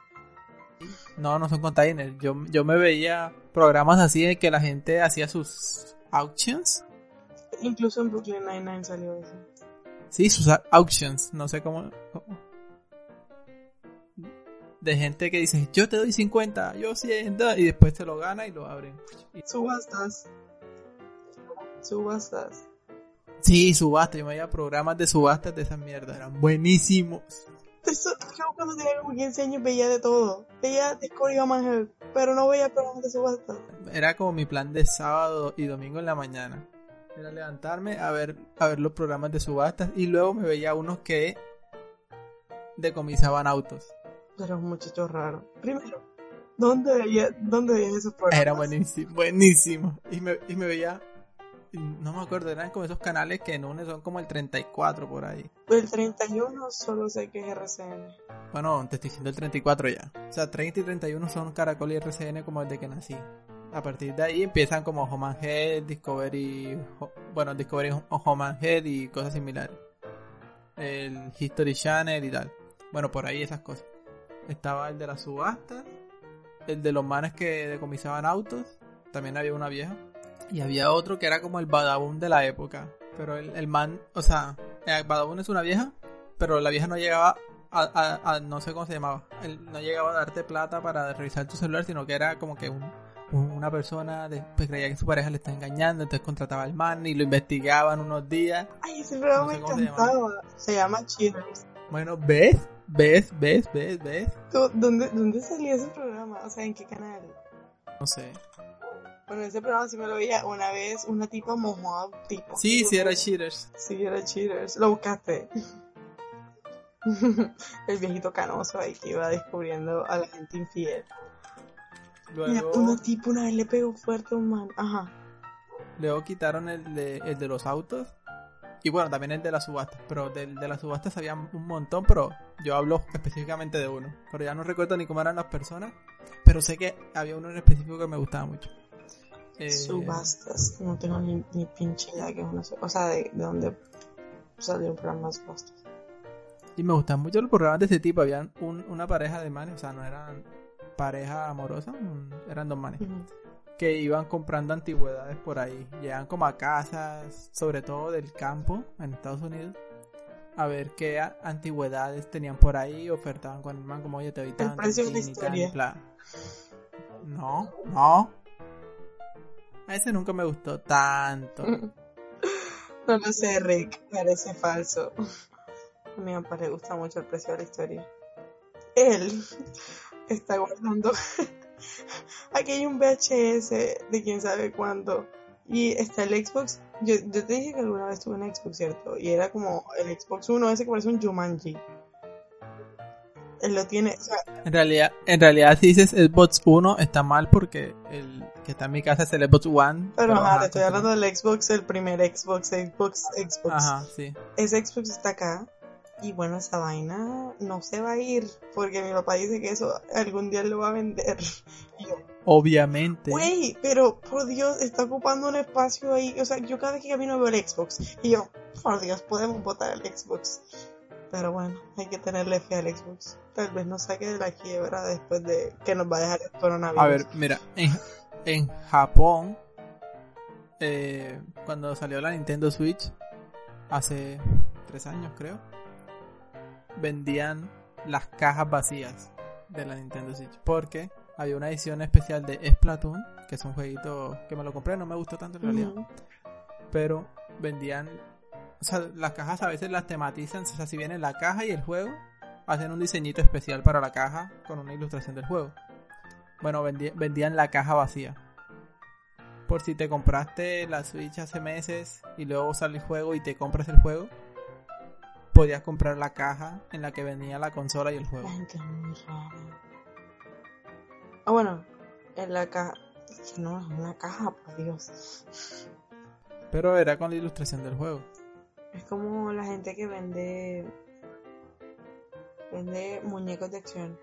no, no son containers. Yo, yo me veía programas así en que la gente hacía sus auctions. Incluso en Brooklyn Nine-Nine salió eso. Sí, sus auctions, no sé cómo, cómo. De gente que dice, yo te doy 50, yo 100, da", y después te lo gana y lo abren. Y- Subastas. Subastas. Sí, subasta, yo me veía programas de subastas de esas mierdas, eran buenísimos. Eso, yo cuando tenía como 15 años veía de todo. Veía Discovery Health, pero no veía programas de subastas. Era como mi plan de sábado y domingo en la mañana. Era levantarme a ver, a ver los programas de subastas y luego me veía unos que decomisaban autos. Es un muchacho raro. Primero, ¿dónde veía, dónde veías esos programas? Era buenísimo, buenísimo. Y me, y me veía, no me acuerdo, eran como esos canales que en uno son como el 34 por ahí. El 31 solo sé que es RCN. Bueno, te estoy diciendo el 34 ya. O sea, 30 y 31 son Caracol y RCN como desde que nací. A partir de ahí empiezan como Home and Head, Discovery, bueno, Discovery Home and Head y cosas similares. El History Channel y tal. Bueno, por ahí esas cosas. Estaba el de las subastas, el de los manes que decomisaban autos, también había una vieja. Y había otro que era como el Badabun de la época. Pero el, el man, o sea, el Badabun es una vieja, pero la vieja no llegaba a, a- a- no sé cómo se llamaba, no llegaba a darte plata para revisar tu celular, sino que era como que un- una persona de- pues, creía que su pareja le estaba engañando, entonces contrataba al man y lo investigaban unos días. Ay, ese programa No sé me encantaba. Se llama Cheaters. Bueno, ¿ves? ¿Ves? ¿Ves? ¿Ves? ¿Ves? ¿Tú- ¿Dónde, ¿Dónde salía ese programa? O sea, ¿en qué canal? No sé. Bueno, ese programa sí me lo veía una vez, una tipa mojó a un tipo. Sí, sí, era Cheaters. Sí, era Cheaters. Lo buscaste. El viejito canoso ahí que iba descubriendo a la gente infiel. Luego, una tipa una vez le pegó fuerte a un man. Ajá. luego quitaron el de, el de los autos. Y bueno, también el de las subastas. Pero del de las subastas había un montón, pero yo hablo específicamente de uno. Pero ya no recuerdo ni cómo eran las personas. Pero sé que había uno en específico que me gustaba mucho. Eh, Subastas. No tengo ni, ni pinche idea que es una O sea, de, de dónde salió el programa de subastas. Y me gustaban mucho los programas de ese tipo. Habían un- una pareja de manes, o sea, no eran pareja amorosa, un- eran dos manes. Que iban comprando antigüedades por ahí. Llegaban como a casas, sobre todo del campo, en Estados Unidos. A ver qué antigüedades tenían por ahí. Ofertaban con el man, como oye, te doy tanto. No, no. A ese nunca me gustó tanto. No lo sé, Rick. Parece falso. A mi papá le gusta mucho el precio de la historia. Él está guardando. Aquí hay un VHS de quién sabe cuándo. Y está el Xbox. Yo, yo te dije que alguna vez tuve un Xbox, ¿cierto? Y era como el Xbox One, ese que parece un Jumanji. Él lo tiene. O sea, En realidad, en realidad si dices Xbox 1 está mal porque el que está en mi casa es el Xbox One. pero ajá, ajá, te estoy hablando del Xbox, el primer Xbox, Xbox, Xbox. Ajá, sí. ese Xbox está acá. Y bueno, esa vaina no se va a ir. Porque mi papá dice que eso algún día lo va a vender. Y yo, Obviamente. güey, pero por Dios, está ocupando un espacio ahí. O sea, yo cada vez que camino veo el Xbox. Y yo, por Dios, podemos botar el Xbox. Pero bueno, hay que tenerle fe al Xbox. Tal vez nos saque de la quiebra después de que nos va a dejar el coronavirus. A ver, mira, en, en Japón, eh, cuando salió la Nintendo Switch, hace tres años creo, vendían las cajas vacías de la Nintendo Switch. Porque había una edición especial de Splatoon, que es un jueguito que me lo compré, no me gustó tanto en realidad. Pero vendían, o sea, las cajas a veces las tematizan, o sea, si viene la caja y el juego, hacen un diseñito especial para la caja con una ilustración del juego. Bueno, vendían la caja vacía. Por si te compraste la Switch hace meses y luego sale el juego y te compras el juego, podías comprar la caja en la que venía la consola y el juego. La gente es muy rara. Ah, bueno, en la caja. No es una caja, por Dios. Pero era con la ilustración del juego. Es como la gente que vende. Vende muñecos de acción.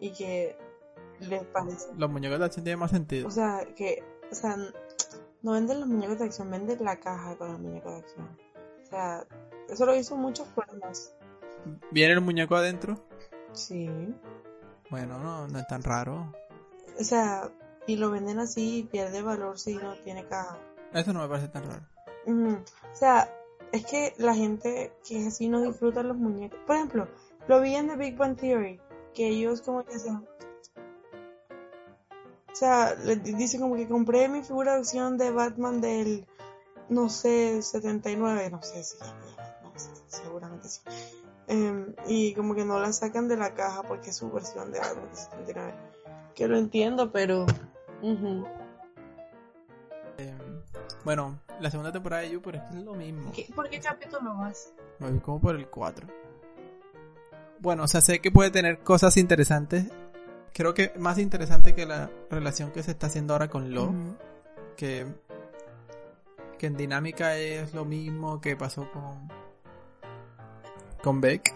Y que les parece. Los muñecos de acción tienen más sentido. O sea, que. O sea, no venden los muñecos de acción, venden la caja con los muñecos de acción. O sea, eso lo hizo muchos programas. ¿Viene el muñeco adentro? Sí. Bueno, no, no es tan raro. O sea, y lo venden así y pierde valor si no tiene caja. Eso no me parece tan raro. O sea, es que la gente que es así no disfruta los muñecos. Por ejemplo, lo vi en The Big Bang Theory, que ellos como que se... O sea, le di- dice como que compré mi figura de acción de Batman del, no sé, 79, no sé si seguramente sí. Em, y como que no la sacan de la caja porque es su versión de Batman del 79. Que lo entiendo, pero... Eh, bueno, la segunda temporada de You, pero es que es lo mismo. ¿Qué- ¿Por qué capítulo vas? Me voy como por el 4. Bueno, o sea, sé que puede tener cosas interesantes. Creo que más interesante que la relación que se está haciendo ahora con Love. Ujú. Que, que en dinámica es lo mismo que pasó con, con Beck.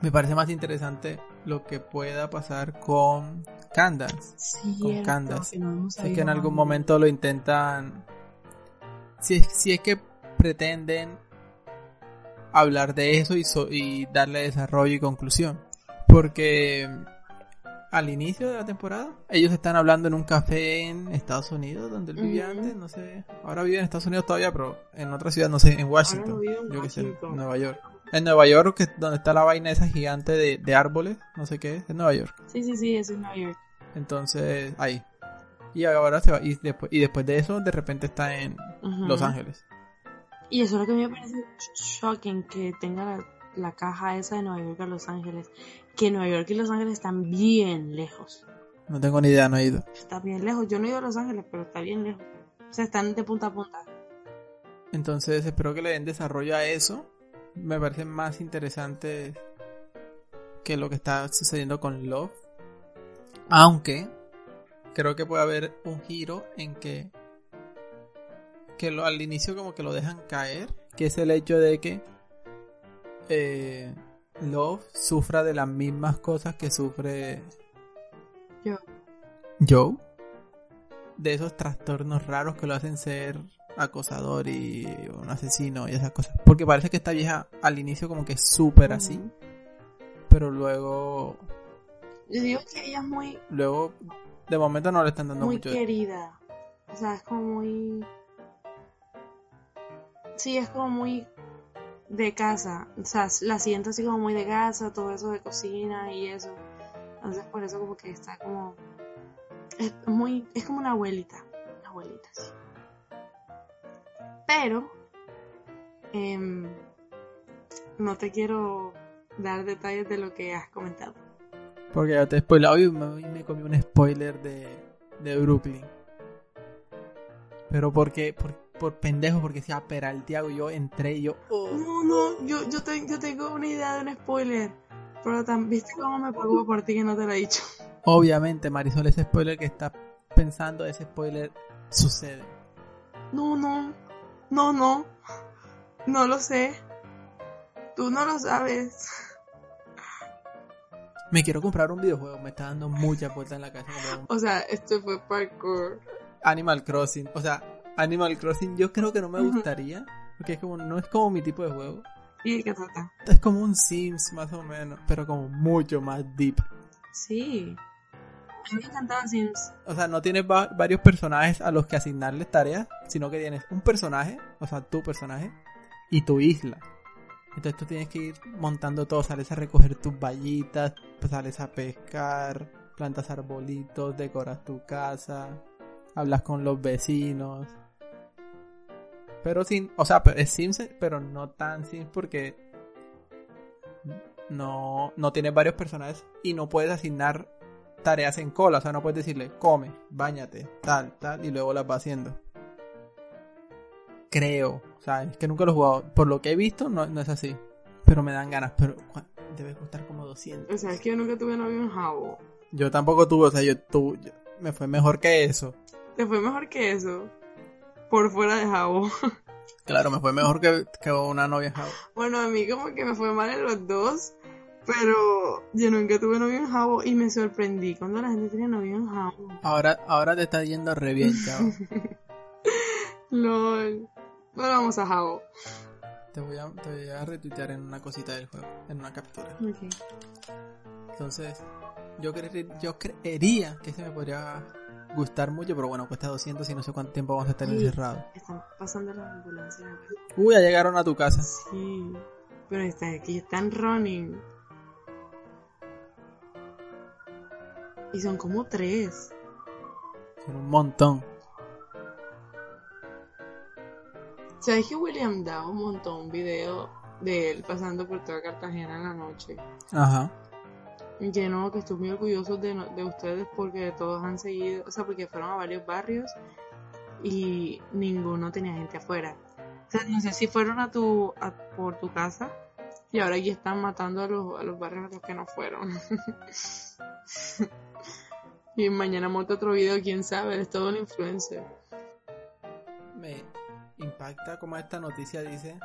Me parece más interesante lo que pueda pasar con Candace. Cierto, Candace. que no Sé que en algún momento lo intentan. Si es, si es que pretenden hablar de eso y, so- y darle desarrollo y conclusión. Porque al inicio de la temporada. Ellos están hablando en un café en Estados Unidos, donde él vivía antes, no sé. Ahora vive en Estados Unidos todavía, pero en otra ciudad, no sé, en Washington. no en Yo qué sé. Nueva York. En Nueva York, que donde está la vaina esa gigante de, de árboles, no sé qué, es en Nueva York. Sí, sí, sí, es Nueva York. Entonces, ahí. Y ahora se va, y después, y después de eso, de repente está en. Los Ángeles. Y eso es lo que a mí me parece shocking, que tenga la, la caja esa de Nueva York a Los Ángeles. Que Nueva York y Los Ángeles están bien lejos. No tengo ni idea, no he ido. Está bien lejos. Yo no he ido a Los Ángeles, pero está bien lejos. O sea, están de punta a punta. Entonces espero que le den desarrollo a eso. Me parece más interesante que lo que está sucediendo con Love. Aunque creo que puede haber un giro en que que lo, al inicio como que lo dejan caer, que es el hecho de que eh, Love sufra de las mismas cosas que sufre Yo. Joe. De esos trastornos raros que lo hacen ser acosador y un asesino y esas cosas. Porque parece que esta vieja al inicio como que es súper así. Pero luego, Yo digo que ella es muy, luego, de momento no le están dando muy mucho. querida. O sea, es como muy. Sí, es como muy de casa. O sea, la siento así como muy de casa, todo eso de cocina y eso. Entonces, por eso, como que está como. Es muy. Es como una abuelita. Una abuelita, sí. Pero. em, no te quiero dar detalles de lo que has comentado. Porque ya te. Hoy me, hoy me comí un spoiler de, de Brooklyn. Pero porque, por, por pendejo, porque decía Peraltiago y yo entré y yo. oh. No, no, yo, yo, te- yo tengo una idea de un spoiler. Pero también, ¿viste cómo me preocupo por ti que no te lo he dicho? Obviamente, Marisol, ese spoiler que está pensando, ese spoiler sucede. No, no, no, no. No lo sé. Tú no lo sabes. Me quiero comprar un videojuego, me está dando mucha vuelta en la cabeza. O sea, esto fue parkour. Animal Crossing, o sea, Animal Crossing yo creo que no me gustaría, porque es como, no es como mi tipo de juego. ¿Y de qué trata? Es como un Sims más o menos, pero como mucho más deep. Sí. A mí me encantaba Sims. O sea, no tienes va- varios personajes a los que asignarles tareas, sino que tienes un personaje, o sea, tu personaje, y tu isla. Entonces tú tienes que ir montando todo, sales a recoger tus vallitas, pues sales a pescar, plantas arbolitos, decoras tu casa, hablas con los vecinos. Pero sin, o sea, es Sims, pero no tan Sims porque no, no tienes varios personajes y no puedes asignar tareas en cola, o sea, no puedes decirle, come, bañate, tal, tal, y luego las va haciendo. Creo, o sea, es que nunca lo he jugado. Por lo que he visto, no, no es así. Pero me dan ganas, pero ¿cuá- debe costar como 200. O sea, es que yo nunca tuve novio en Jabo. Yo tampoco tuve, o sea, yo tuve, yo- me fue mejor que eso. Te fue mejor que eso. Por fuera de Jabo. Claro, me fue mejor que, que una novia en Jabo. Bueno, a mí como que me fue mal en los dos. Pero yo nunca tuve novio en Jabo y me sorprendí cuando la gente tenía novio en Jabo. Ahora, ahora te está yendo re bien, chavo. LOL. Bueno, vamos a Jabo. Te voy a, te voy a retuitear en una cosita del juego, en una captura. Ok. Entonces, yo, creer- yo creería que se me podría gustar mucho, pero bueno, cuesta 200 y no sé cuánto tiempo vamos a estar encerrados. Están pasando las ambulancias. Uy, ya llegaron a tu casa. Sí. Pero está aquí están running. Y son como tres. Son un montón. ¿Sabes que William da un montón un video de él pasando por toda Cartagena en la noche? Ajá. Que no, que estoy muy orgulloso de, de ustedes porque todos han seguido, o sea, porque fueron a varios barrios y ninguno tenía gente afuera. O sea, no sé si fueron a tu, a- por tu casa y ahora aquí están matando a los, a los barrios a los que no fueron. y mañana monta otro video, quién sabe, es todo un influencer. Me impacta como esta noticia dice.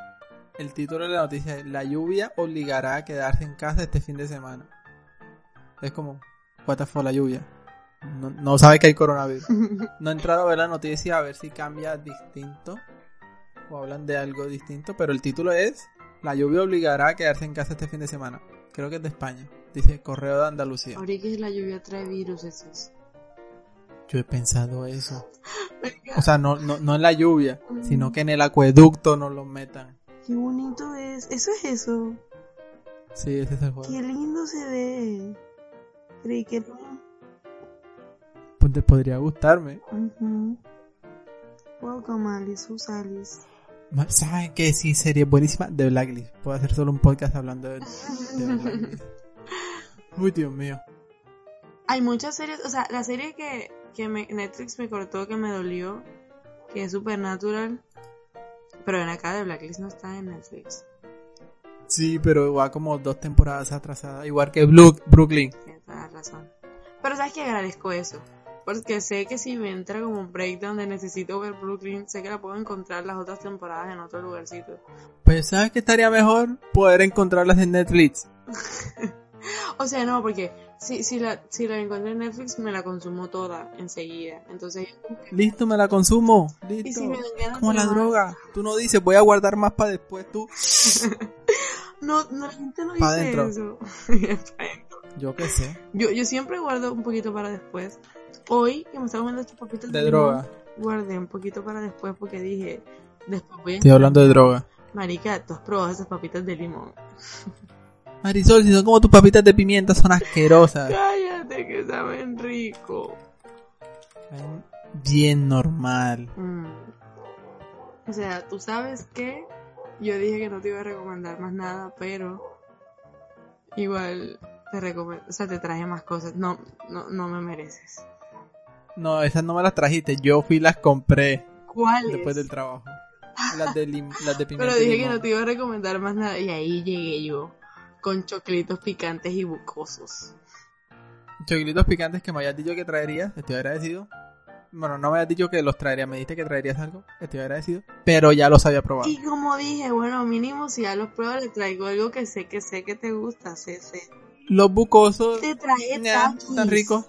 El título de la noticia es La lluvia obligará a quedarse en casa este fin de semana. Es como, what the fuck, la lluvia. No, no sabe que hay coronavirus. No he entrado a ver la noticia a ver si cambia distinto o hablan de algo distinto, pero el título es La lluvia obligará a quedarse en casa este fin de semana. Creo que es de España. Dice Correo de Andalucía. Ahorita que la lluvia trae virus esos. Yo he pensado eso. O sea, no, no, no en la lluvia, sino que en el acueducto nos lo metan. Qué bonito es. Eso es eso. Sí, ese es el juego. Qué lindo se ve. Creí que no. Pues te podría gustarme. Ujú. Welcome, Alice. Who's Alice? ¿Saben qué? Sí, serie buenísima de Blacklist. Puedo hacer solo un podcast hablando de, de Blacklist. Uy, Dios mío. Hay muchas series, o sea, la serie que, que me- Netflix me cortó que me dolió, que es Supernatural, pero en acá de Blacklist no está en Netflix. Sí, pero va como dos temporadas atrasada. Igual que Blue- Brooklyn. Tienes toda la razón. Pero sabes que agradezco eso. Porque sé que si me entra como un break donde necesito ver Brooklyn, sé que la puedo encontrar las otras temporadas en otro lugarcito. Pues, ¿sabes qué estaría mejor? Poder encontrarlas en Netflix. O sea, no, porque si, si, la, si la encuentro en Netflix me la consumo toda enseguida. Entonces, Listo, me la consumo. y Listo. si Como la más- droga. Tú no dices, voy a guardar más para después. Tú. No, no, la gente no Pa' dice dentro. eso. Yo qué sé. yo, yo siempre guardo un poquito para después. Hoy, que me estaba comiendo estos papitas De droga. guardé un poquito para después porque dije, después voy a... Estoy hablando de droga. Marica, tú has probado esas papitas de limón. Marisol, si son como tus papitas de pimienta, son asquerosas. Cállate, que saben rico. Saben Bien normal. Mm. O sea, tú sabes que yo dije que no te iba a recomendar más nada, pero igual te recomiendo, o sea, te traje más cosas. No, no, no me mereces. No, esas no me las trajiste. Yo fui y las compré ¿Cuáles? después del trabajo. Las de, lim- las de pimienta. Pero y dije que no te iba a recomendar más nada y ahí llegué yo con choclitos picantes y bucosos. Choquilitos picantes que me habías dicho que traerías. Estoy agradecido. Bueno, no me habías dicho que los traerías. Me dijiste que traerías algo. Estoy agradecido. Pero ya los había probado. Y como dije, bueno, mínimo si ya los pruebas le traigo algo que sé que sé que te gusta, sé, sé. Los bucosos. Te traje taquis. están ricos.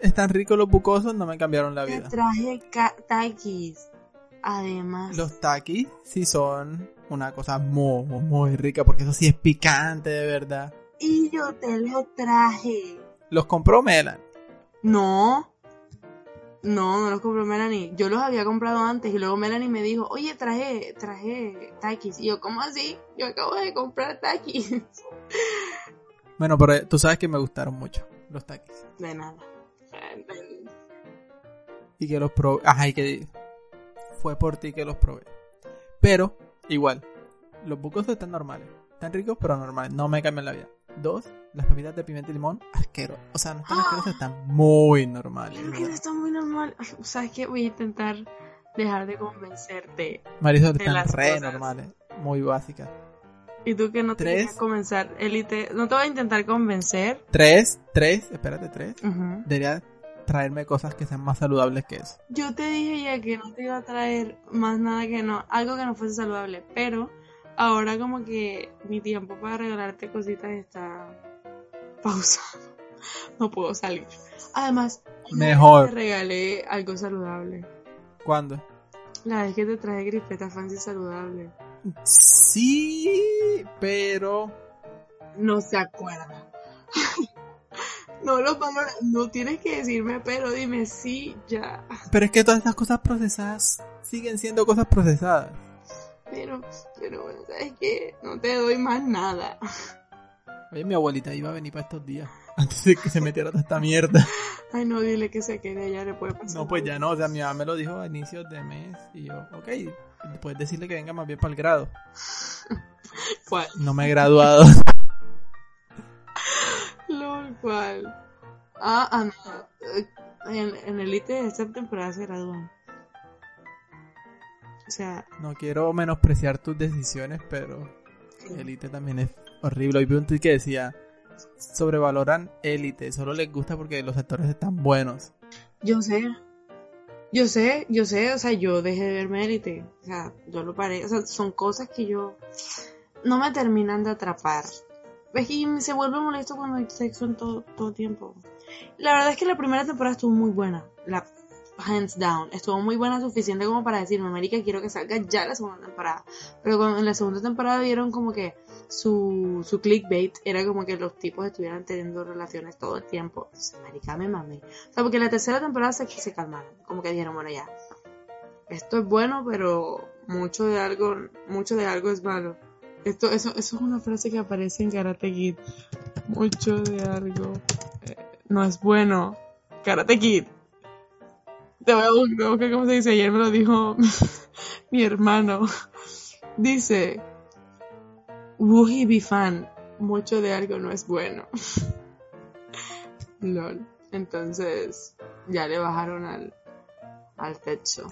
Están ricos los bucosos. No me cambiaron la Te vida. traje ca- taquis. Además, Los takis sí son una cosa muy, muy rica. Porque eso sí es picante, de verdad. y yo te lo traje. Los compró Melan. No. No, no los compró Melanie. Yo los había comprado antes y luego Melanie me dijo, oye, traje, traje taquis. Y yo, ¿cómo así? Yo acabo de comprar taquis. Bueno, pero eh, tú sabes que me gustaron mucho los takis. De nada. Y que los probé. Ajá, y que fue por ti que los probé. Pero, igual, los bucosos están normales. Están ricos, pero normales. No me cambian la vida. Dos, las papitas de pimienta y limón, asqueros. O sea, no están asquerosas, están muy normales. Creo que no está muy normal. ¿Sabes qué? Voy a intentar dejar de convencerte. Marisol, de están las re cosas. normales. Muy básicas. Y tú que no te Tres. quieres comenzar, élite, no te voy a intentar convencer. Tres, tres, espérate, tres. Ujú. Debería traerme cosas que sean más saludables que eso. Yo te dije ya que no te iba a traer más nada que no, algo que no fuese saludable, pero ahora como que mi tiempo para regalarte cositas está pausado. No puedo salir. Además, Mejor. te regalé algo saludable. ¿Cuándo? La vez que te traje grispeta fancy saludable. Sí, pero No se acuerda. no lo valora. No tienes que decirme, pero dime sí, ya. Pero es que todas estas cosas procesadas siguen siendo cosas procesadas. Pero, pero bueno, ¿sabes qué? No te doy más nada. Oye, mi abuelita iba a venir para estos días. Antes de que se metiera toda esta mierda. Ay, no, dile que se quede, ya le puede pasar. No, pues ya no. O sea, mi mamá me lo dijo a inicios de mes. Y yo, ok, puedes decirle que venga más bien para el grado. ¿Cuál? No me he graduado. ¿Cuál? Ah, ah, no. En, en Elite de esta temporada se gradúan. O sea, No quiero menospreciar tus decisiones, pero Elite también es horrible. Hoy vi un tweet que decía, sobrevaloran Elite. Solo les gusta porque los actores están buenos. yo sé. Yo sé, yo sé, o sea, yo dejé de verme Elite. O sea, yo lo paré. O sea, son cosas que yo no me terminan de atrapar. Es que se vuelve molesto cuando hay sexo en todo, todo tiempo. La verdad es que la primera temporada estuvo muy buena. La hands down. Estuvo muy buena, suficiente como para decirme, América, quiero que salga ya la segunda temporada. Pero cuando en la segunda temporada vieron como que su, su clickbait era como que los tipos estuvieran teniendo relaciones todo el tiempo. América, me mame. O sea, porque en la tercera temporada se, se calmaron. Como que dijeron, bueno, ya. Esto es bueno, pero mucho de algo, mucho de algo es malo. Eso, es una frase que aparece en Karate Kid. Mucho de algo eh, no es bueno. Karate Kid. Te voy a buscar cómo se dice. Ayer me lo dijo mi hermano. Dice, Wuhi Bifan. Mucho de algo no es bueno. Lol. Entonces, ya le bajaron al, al techo.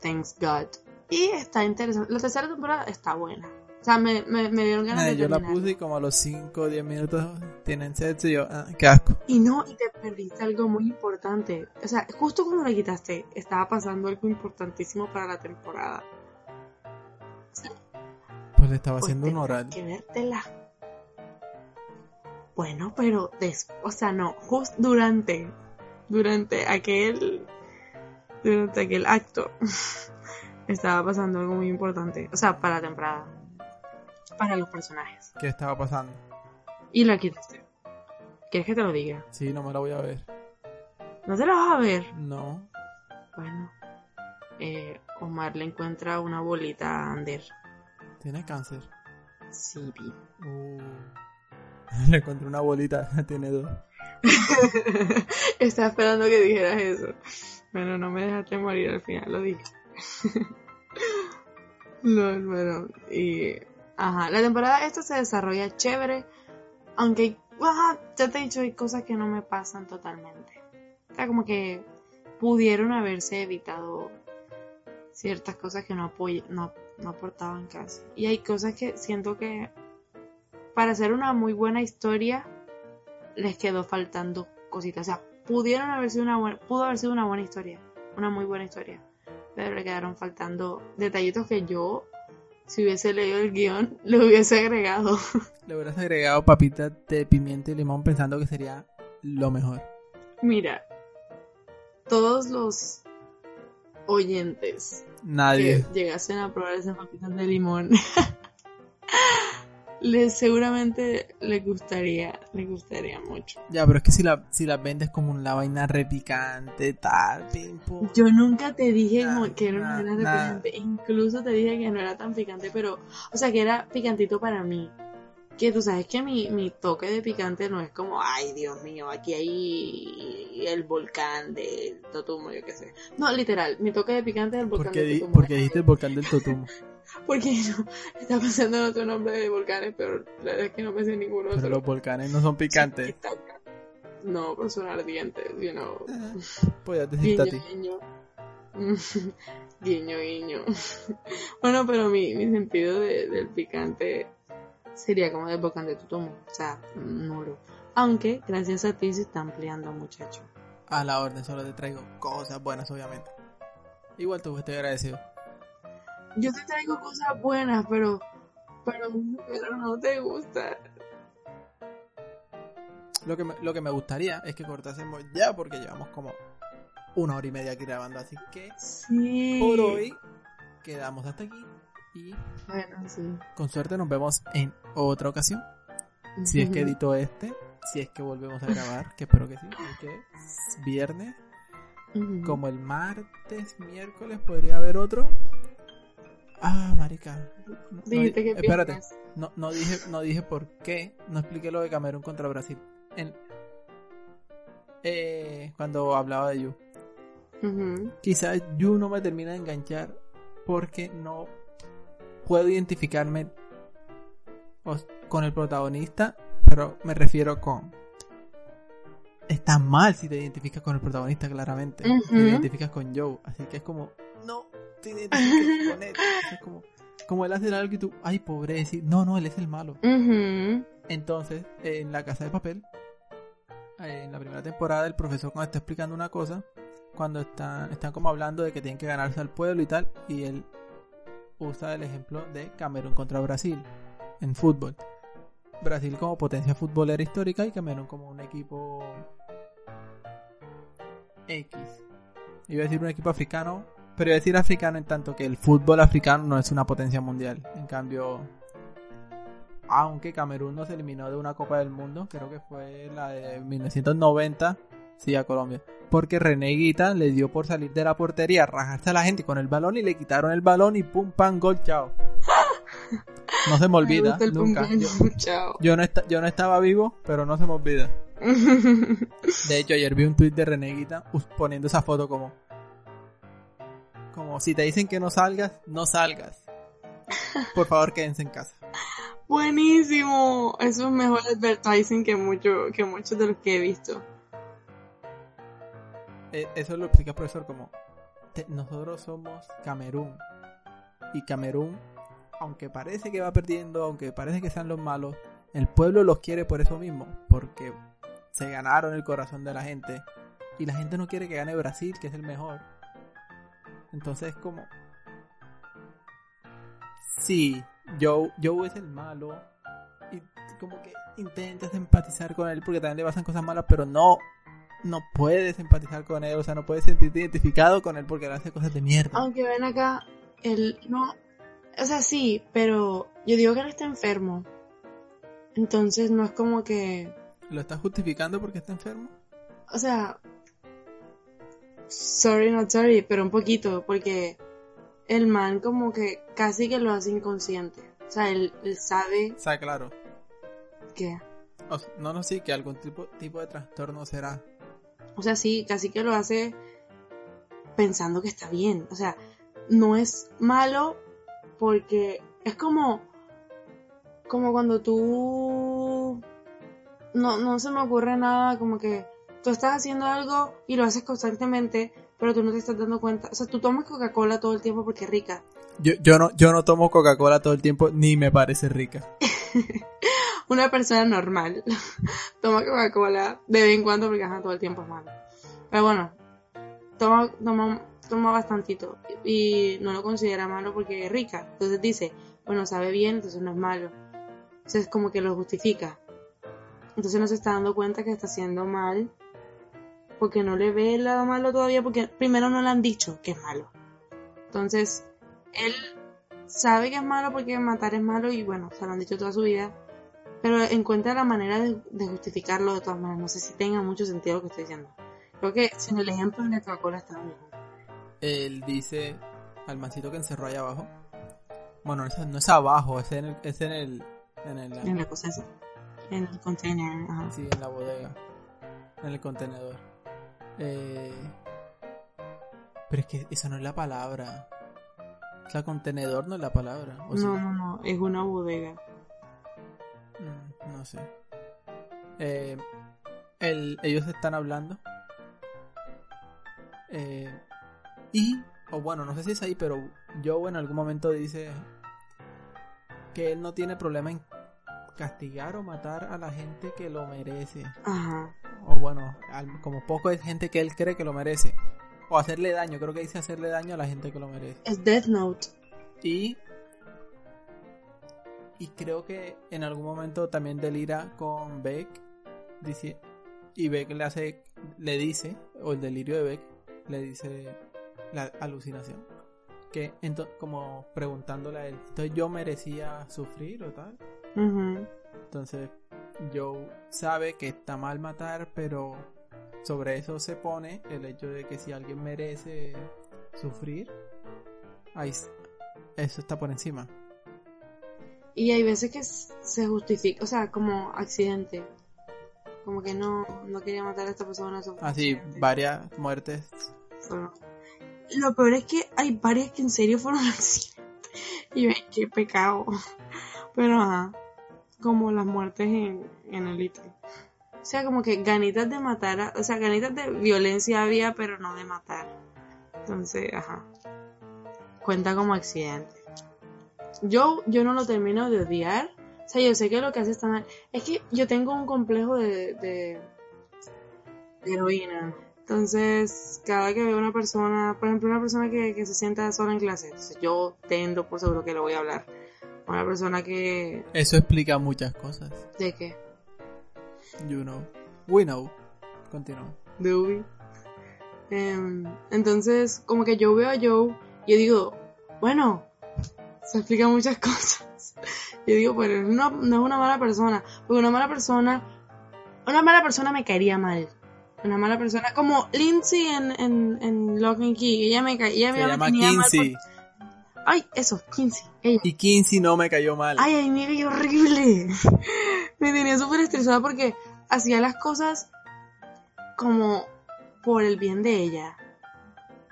Thanks God. Y está interesante. La tercera temporada está buena. O sea, me, me, me dieron ganas de yo la puse y como a los 5 o 10 minutos tienen sexo y yo, ah, qué asco. Y no, y te perdiste algo muy importante. O sea, justo cuando la quitaste, estaba pasando algo importantísimo para la temporada. Pues le estaba Pues haciendo un oral. que vértela. Bueno, pero des, o sea, no, justo durante, durante aquel, durante aquel acto, estaba pasando algo muy importante. O sea, para la temporada, para los personajes. ¿Qué estaba pasando? Y la quitaste. ¿Quieres que te lo diga? Sí, no me la voy a ver. ¿No te la vas a ver? No. Bueno, eh, Omar le encuentra una bolita a Ander. Tiene cáncer. Sí, vi. Uh. Le encontré una bolita, tiene dos. Estaba esperando que dijeras eso. Bueno, no me dejaste morir al final, lo dije. Lol, bueno, y... Ajá, la temporada esta se desarrolla chévere, aunque, ajá, ya te he dicho, hay cosas que no me pasan totalmente. O sea, como que pudieron haberse evitado ciertas cosas que no, no, no aportaban casi. Y hay cosas que siento que para hacer una muy buena historia les quedó faltando cositas. O sea, pudieron haber sido una buena, pudo haber sido una buena historia, una muy buena historia, pero le quedaron faltando detallitos que yo, si hubiese leído el guion, le hubiese agregado. Le hubieras agregado papitas de pimienta y limón pensando que sería lo mejor. Mira, todos los oyentes Nadie. que llegasen a probar esas papitas de limón, les seguramente les gustaría, les gustaría mucho. Ya, pero es que si la, si la vendes como una vaina repicante, tal, pim, pum. Yo nunca te dije Nah, que era una vaina nah. picante. Incluso te dije que no era tan picante, pero, o sea, que era picantito para mí. Que tú sabes que mi, mi toque de picante no es como, ay, Dios mío, aquí hay el volcán del Totumo, yo qué sé. No, literal, mi toque de picante es el volcán del Totumo. porque dijiste el volcán del Totumo. Porque no, está pensando en otro nombre de volcanes, pero la verdad es que no me sé ninguno Pero otro. los volcanes no son picantes. Está- No, pero son ardientes, you know. Podrías decirte Guiño, a ti. guiño. guiño, guiño. bueno, pero mi, mi sentido de- del picante sería como del volcán de Tutumo. O sea, nulo. Aunque, gracias a ti se está ampliando, muchacho. A la orden, solo te traigo cosas buenas, obviamente. Igual tú estoy agradecido. Yo te traigo cosas buenas, pero, pero, pero no te gusta. Lo que, me, lo que me gustaría es que cortásemos ya porque llevamos como una hora y media aquí grabando. Así que Sí. por hoy quedamos hasta aquí. Y Bueno, sí. con suerte nos vemos en otra ocasión. Si es que edito este, si es que volvemos a grabar, que espero que sí, porque es viernes, como el martes, miércoles podría haber otro. Ah, marica. No, no, Dijiste que espérate, piensas. no, no dije, no dije por qué, no expliqué lo de Camerún contra Brasil. En, eh, cuando hablaba de Yu. Quizás Yu no me termina de enganchar porque no puedo identificarme con el protagonista, pero me refiero con... Está mal si te identificas con el protagonista, claramente. Te identificas con Joe, así que es como... Con él. Es como, como él hace algo y tú... Ay, pobre, decir, no, no, él es el malo. Entonces, en la casa de papel, eh, en la primera temporada, el profesor cuando está explicando una cosa, cuando están, están como hablando de que tienen que ganarse al pueblo y tal, y él usa el ejemplo de Camerún contra Brasil en fútbol. Brasil como potencia futbolera histórica y Camerún como un equipo X. Iba a decir un equipo africano, pero iba a decir africano en tanto que el fútbol africano no es una potencia mundial. En cambio, aunque Camerún nos eliminó de una Copa del Mundo, creo que fue la de 1990, sí, a Colombia. Porque René Guita le dio por salir de la portería, rajarse a la gente con el balón y le quitaron el balón y pum, pam, gol, chao. No se me olvida, nunca. Yo, no yo no estaba vivo, pero no se me olvida. De hecho, ayer vi un tuit de René Guita poniendo esa foto como... Como si te dicen que no salgas, no salgas. Por favor, quédense en casa. Buenísimo. Eso es mejor advertising que, mucho, que muchos de los que he visto. Eh, Eso lo explica el profesor como... te- nosotros somos Camerún. Y Camerún, aunque parece que va perdiendo, aunque parece que sean los malos, el pueblo los quiere por eso mismo. Porque se ganaron el corazón de la gente. Y la gente no quiere que gane Brasil, que es el mejor. Entonces es como... Sí, Joe, Joe es el malo. Y como que intentas empatizar con él porque también le pasan cosas malas, pero no, no puedes empatizar con él, o sea, no puedes sentirte identificado con él porque él hace cosas de mierda. Aunque ven acá, él no. O sea, sí, pero yo digo que él está enfermo. Entonces no es como que. ¿Lo estás justificando porque está enfermo? O sea. Sorry, not sorry, pero un poquito, porque el man como que casi que lo hace inconsciente. O sea, él, él sabe O sea, claro. O sea, no, no, sí, que algún tipo, tipo de trastorno será. O sea, sí, casi que lo hace pensando que está bien. O sea, no es malo porque es como como cuando tú no, no se me ocurre nada como que tú estás haciendo algo y lo haces constantemente pero tú no te estás dando cuenta o sea tú tomas Coca-Cola todo el tiempo porque es rica Yo, yo, no, yo no tomo Coca-Cola todo el tiempo, ni me parece rica. una persona normal toma Coca-Cola de vez en cuando porque ajá, todo el tiempo es malo. Pero bueno, toma, toma, toma bastantito y no lo considera malo porque es rica. Entonces dice, bueno, sabe bien, entonces no es malo. Entonces como que lo justifica. Entonces no se está dando cuenta que está haciendo mal porque no le ve el lado malo todavía porque primero no le han dicho que es malo. Entonces, él sabe que es malo porque matar es malo y bueno, se lo han dicho toda su vida pero encuentra la manera de, de justificarlo de todas maneras. No sé si tenga mucho sentido lo que estoy diciendo. Creo que sin el ejemplo de la Coca-Cola está mejor. Él dice al mancito que encerró ahí abajo. Bueno, no es, abajo, es en el, es en el, en el, En la cosa esa. En el container. Ajá. sí, en la bodega, en el contenedor. Eh, pero es que esa no es la palabra. O sea, contenedor no es la palabra. ¿o sí? No, no, no. Es una bodega. Mm, no sé. Eh, el- ellos están hablando. Eh, y, o bueno, no sé si es ahí, pero Joe en algún momento dice que él no tiene problema en castigar o matar a la gente que lo merece. Ajá. O bueno, al- como poco es gente que él cree que lo merece. O hacerle daño, creo que dice hacerle daño a la gente que lo merece. Es Death Note. Y. Y creo que en algún momento también delira con Beck. Dice, y Beck le hace. Le dice, o el delirio de Beck, le dice la alucinación. Que como preguntándole a él, entonces yo merecía sufrir o tal. Ujú. Entonces, Joe sabe que está mal matar, pero sobre eso se pone el hecho de que si alguien merece sufrir, ahí eso está por encima. Y hay veces que se justifica, o sea, como accidente. Como que no, no quería matar a esta persona. Así, accidente. varias muertes. Lo peor es que hay varias que en serio fueron accidentes. Y ven, qué pecado. Pero ajá, como las muertes en, en Elite. O sea, como que ganitas de matar, o sea, ganitas de violencia había, pero no de matar. Entonces, ajá. Cuenta como accidente. Yo, yo no lo termino de odiar. O sea, yo sé que lo que hace está mal. Es que yo tengo un complejo de, heroína. Entonces, cada que veo una persona, por ejemplo, una persona que, que se sienta sola en clase, entonces yo tendo por seguro que le voy a hablar. Una persona que... Eso explica muchas cosas. ¿De qué? You know. We know. Continúa. De Ubi. Em, entonces, como que yo veo a Joe y yo digo, bueno, se explican muchas cosas. Yo digo, pero no, no es una mala persona. Porque una mala persona, una mala persona me caería mal. Una mala persona, como Lindsay en, en, en Lock and Key. Ella me, ella Se me llama mal Kinsey. Ay, eso, Kinsey. Ella. Y Kinsey no me cayó mal. Ay, ay, mira, qué horrible. Me tenía súper estresada porque hacía las cosas como por el bien de ella.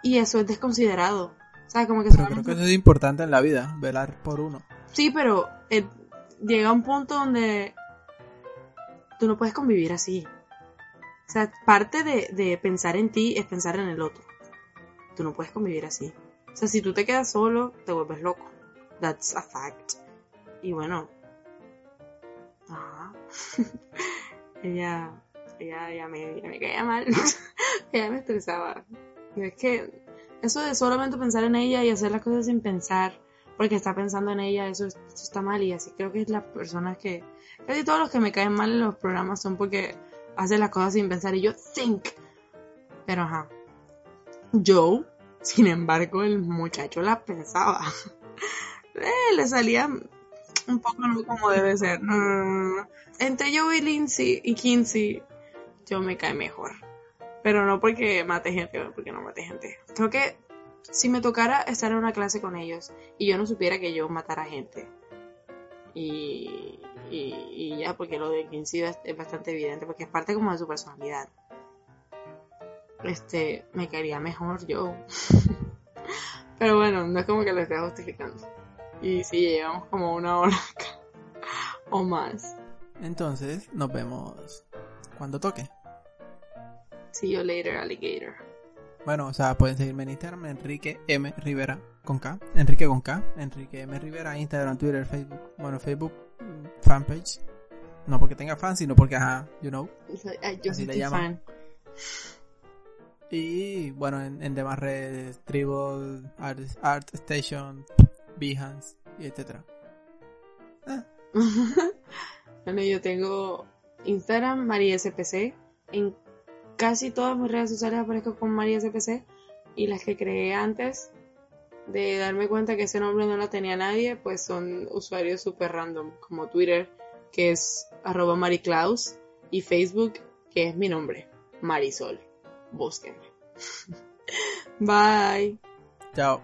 Y eso es desconsiderado. O sea, como que Pero creo que eso es importante en la vida, velar por uno. Sí, pero eh, llega un punto donde tú no puedes convivir así. O sea, parte de, de pensar en ti es pensar en el otro. Tú no puedes convivir así. O sea, si tú te quedas solo, te vuelves loco. That's a fact. Y bueno. Ajá. ella, ella, ella me, ella me caía mal. ella me estresaba. Y es que eso de solamente pensar en ella y hacer las cosas sin pensar porque está pensando en ella, eso, eso está mal y así creo que es las personas que, casi todos los que me caen mal en los programas son porque hacen las cosas sin pensar y yo think. Pero ajá. Joe, sin embargo, el muchacho la pensaba. Eh, le salía un poco no como debe ser. No, no, no. Entre Lindsay y Kinsey, yo me cae mejor. Pero no porque mate gente, porque no mate gente. Creo que si me tocara estar en una clase con ellos y yo no supiera que yo matara gente. Y, y, y ya, porque lo de Kinsey es bastante evidente, porque es parte como de su personalidad. Este, me caería mejor yo. Pero bueno, no es como que lo esté justificando. Y sí, llevamos como una hora acá. O más. Entonces, nos vemos cuando toque. See you later, alligator. Bueno, o sea, pueden seguirme en Instagram, Enrique M. Rivera, con K. Enrique con K. Enrique M. Rivera, Instagram, Twitter, Facebook. Bueno, Facebook, mm, fanpage. No porque tenga fans, sino porque, ajá, you know. Yo Así soy le llaman. fan. Y bueno, en, demás redes, Tribal, Art, Art Station, Behance, y etcétera. Ah, bueno, yo tengo Instagram, MariaSPC. En casi todas mis redes sociales aparezco con MariaSPC. Y las que creé antes de darme cuenta que ese nombre no lo tenía nadie, pues son usuarios super random, como Twitter, que es arroba y Facebook, que es mi nombre, Marisol. Búsquenme. Bye. chao.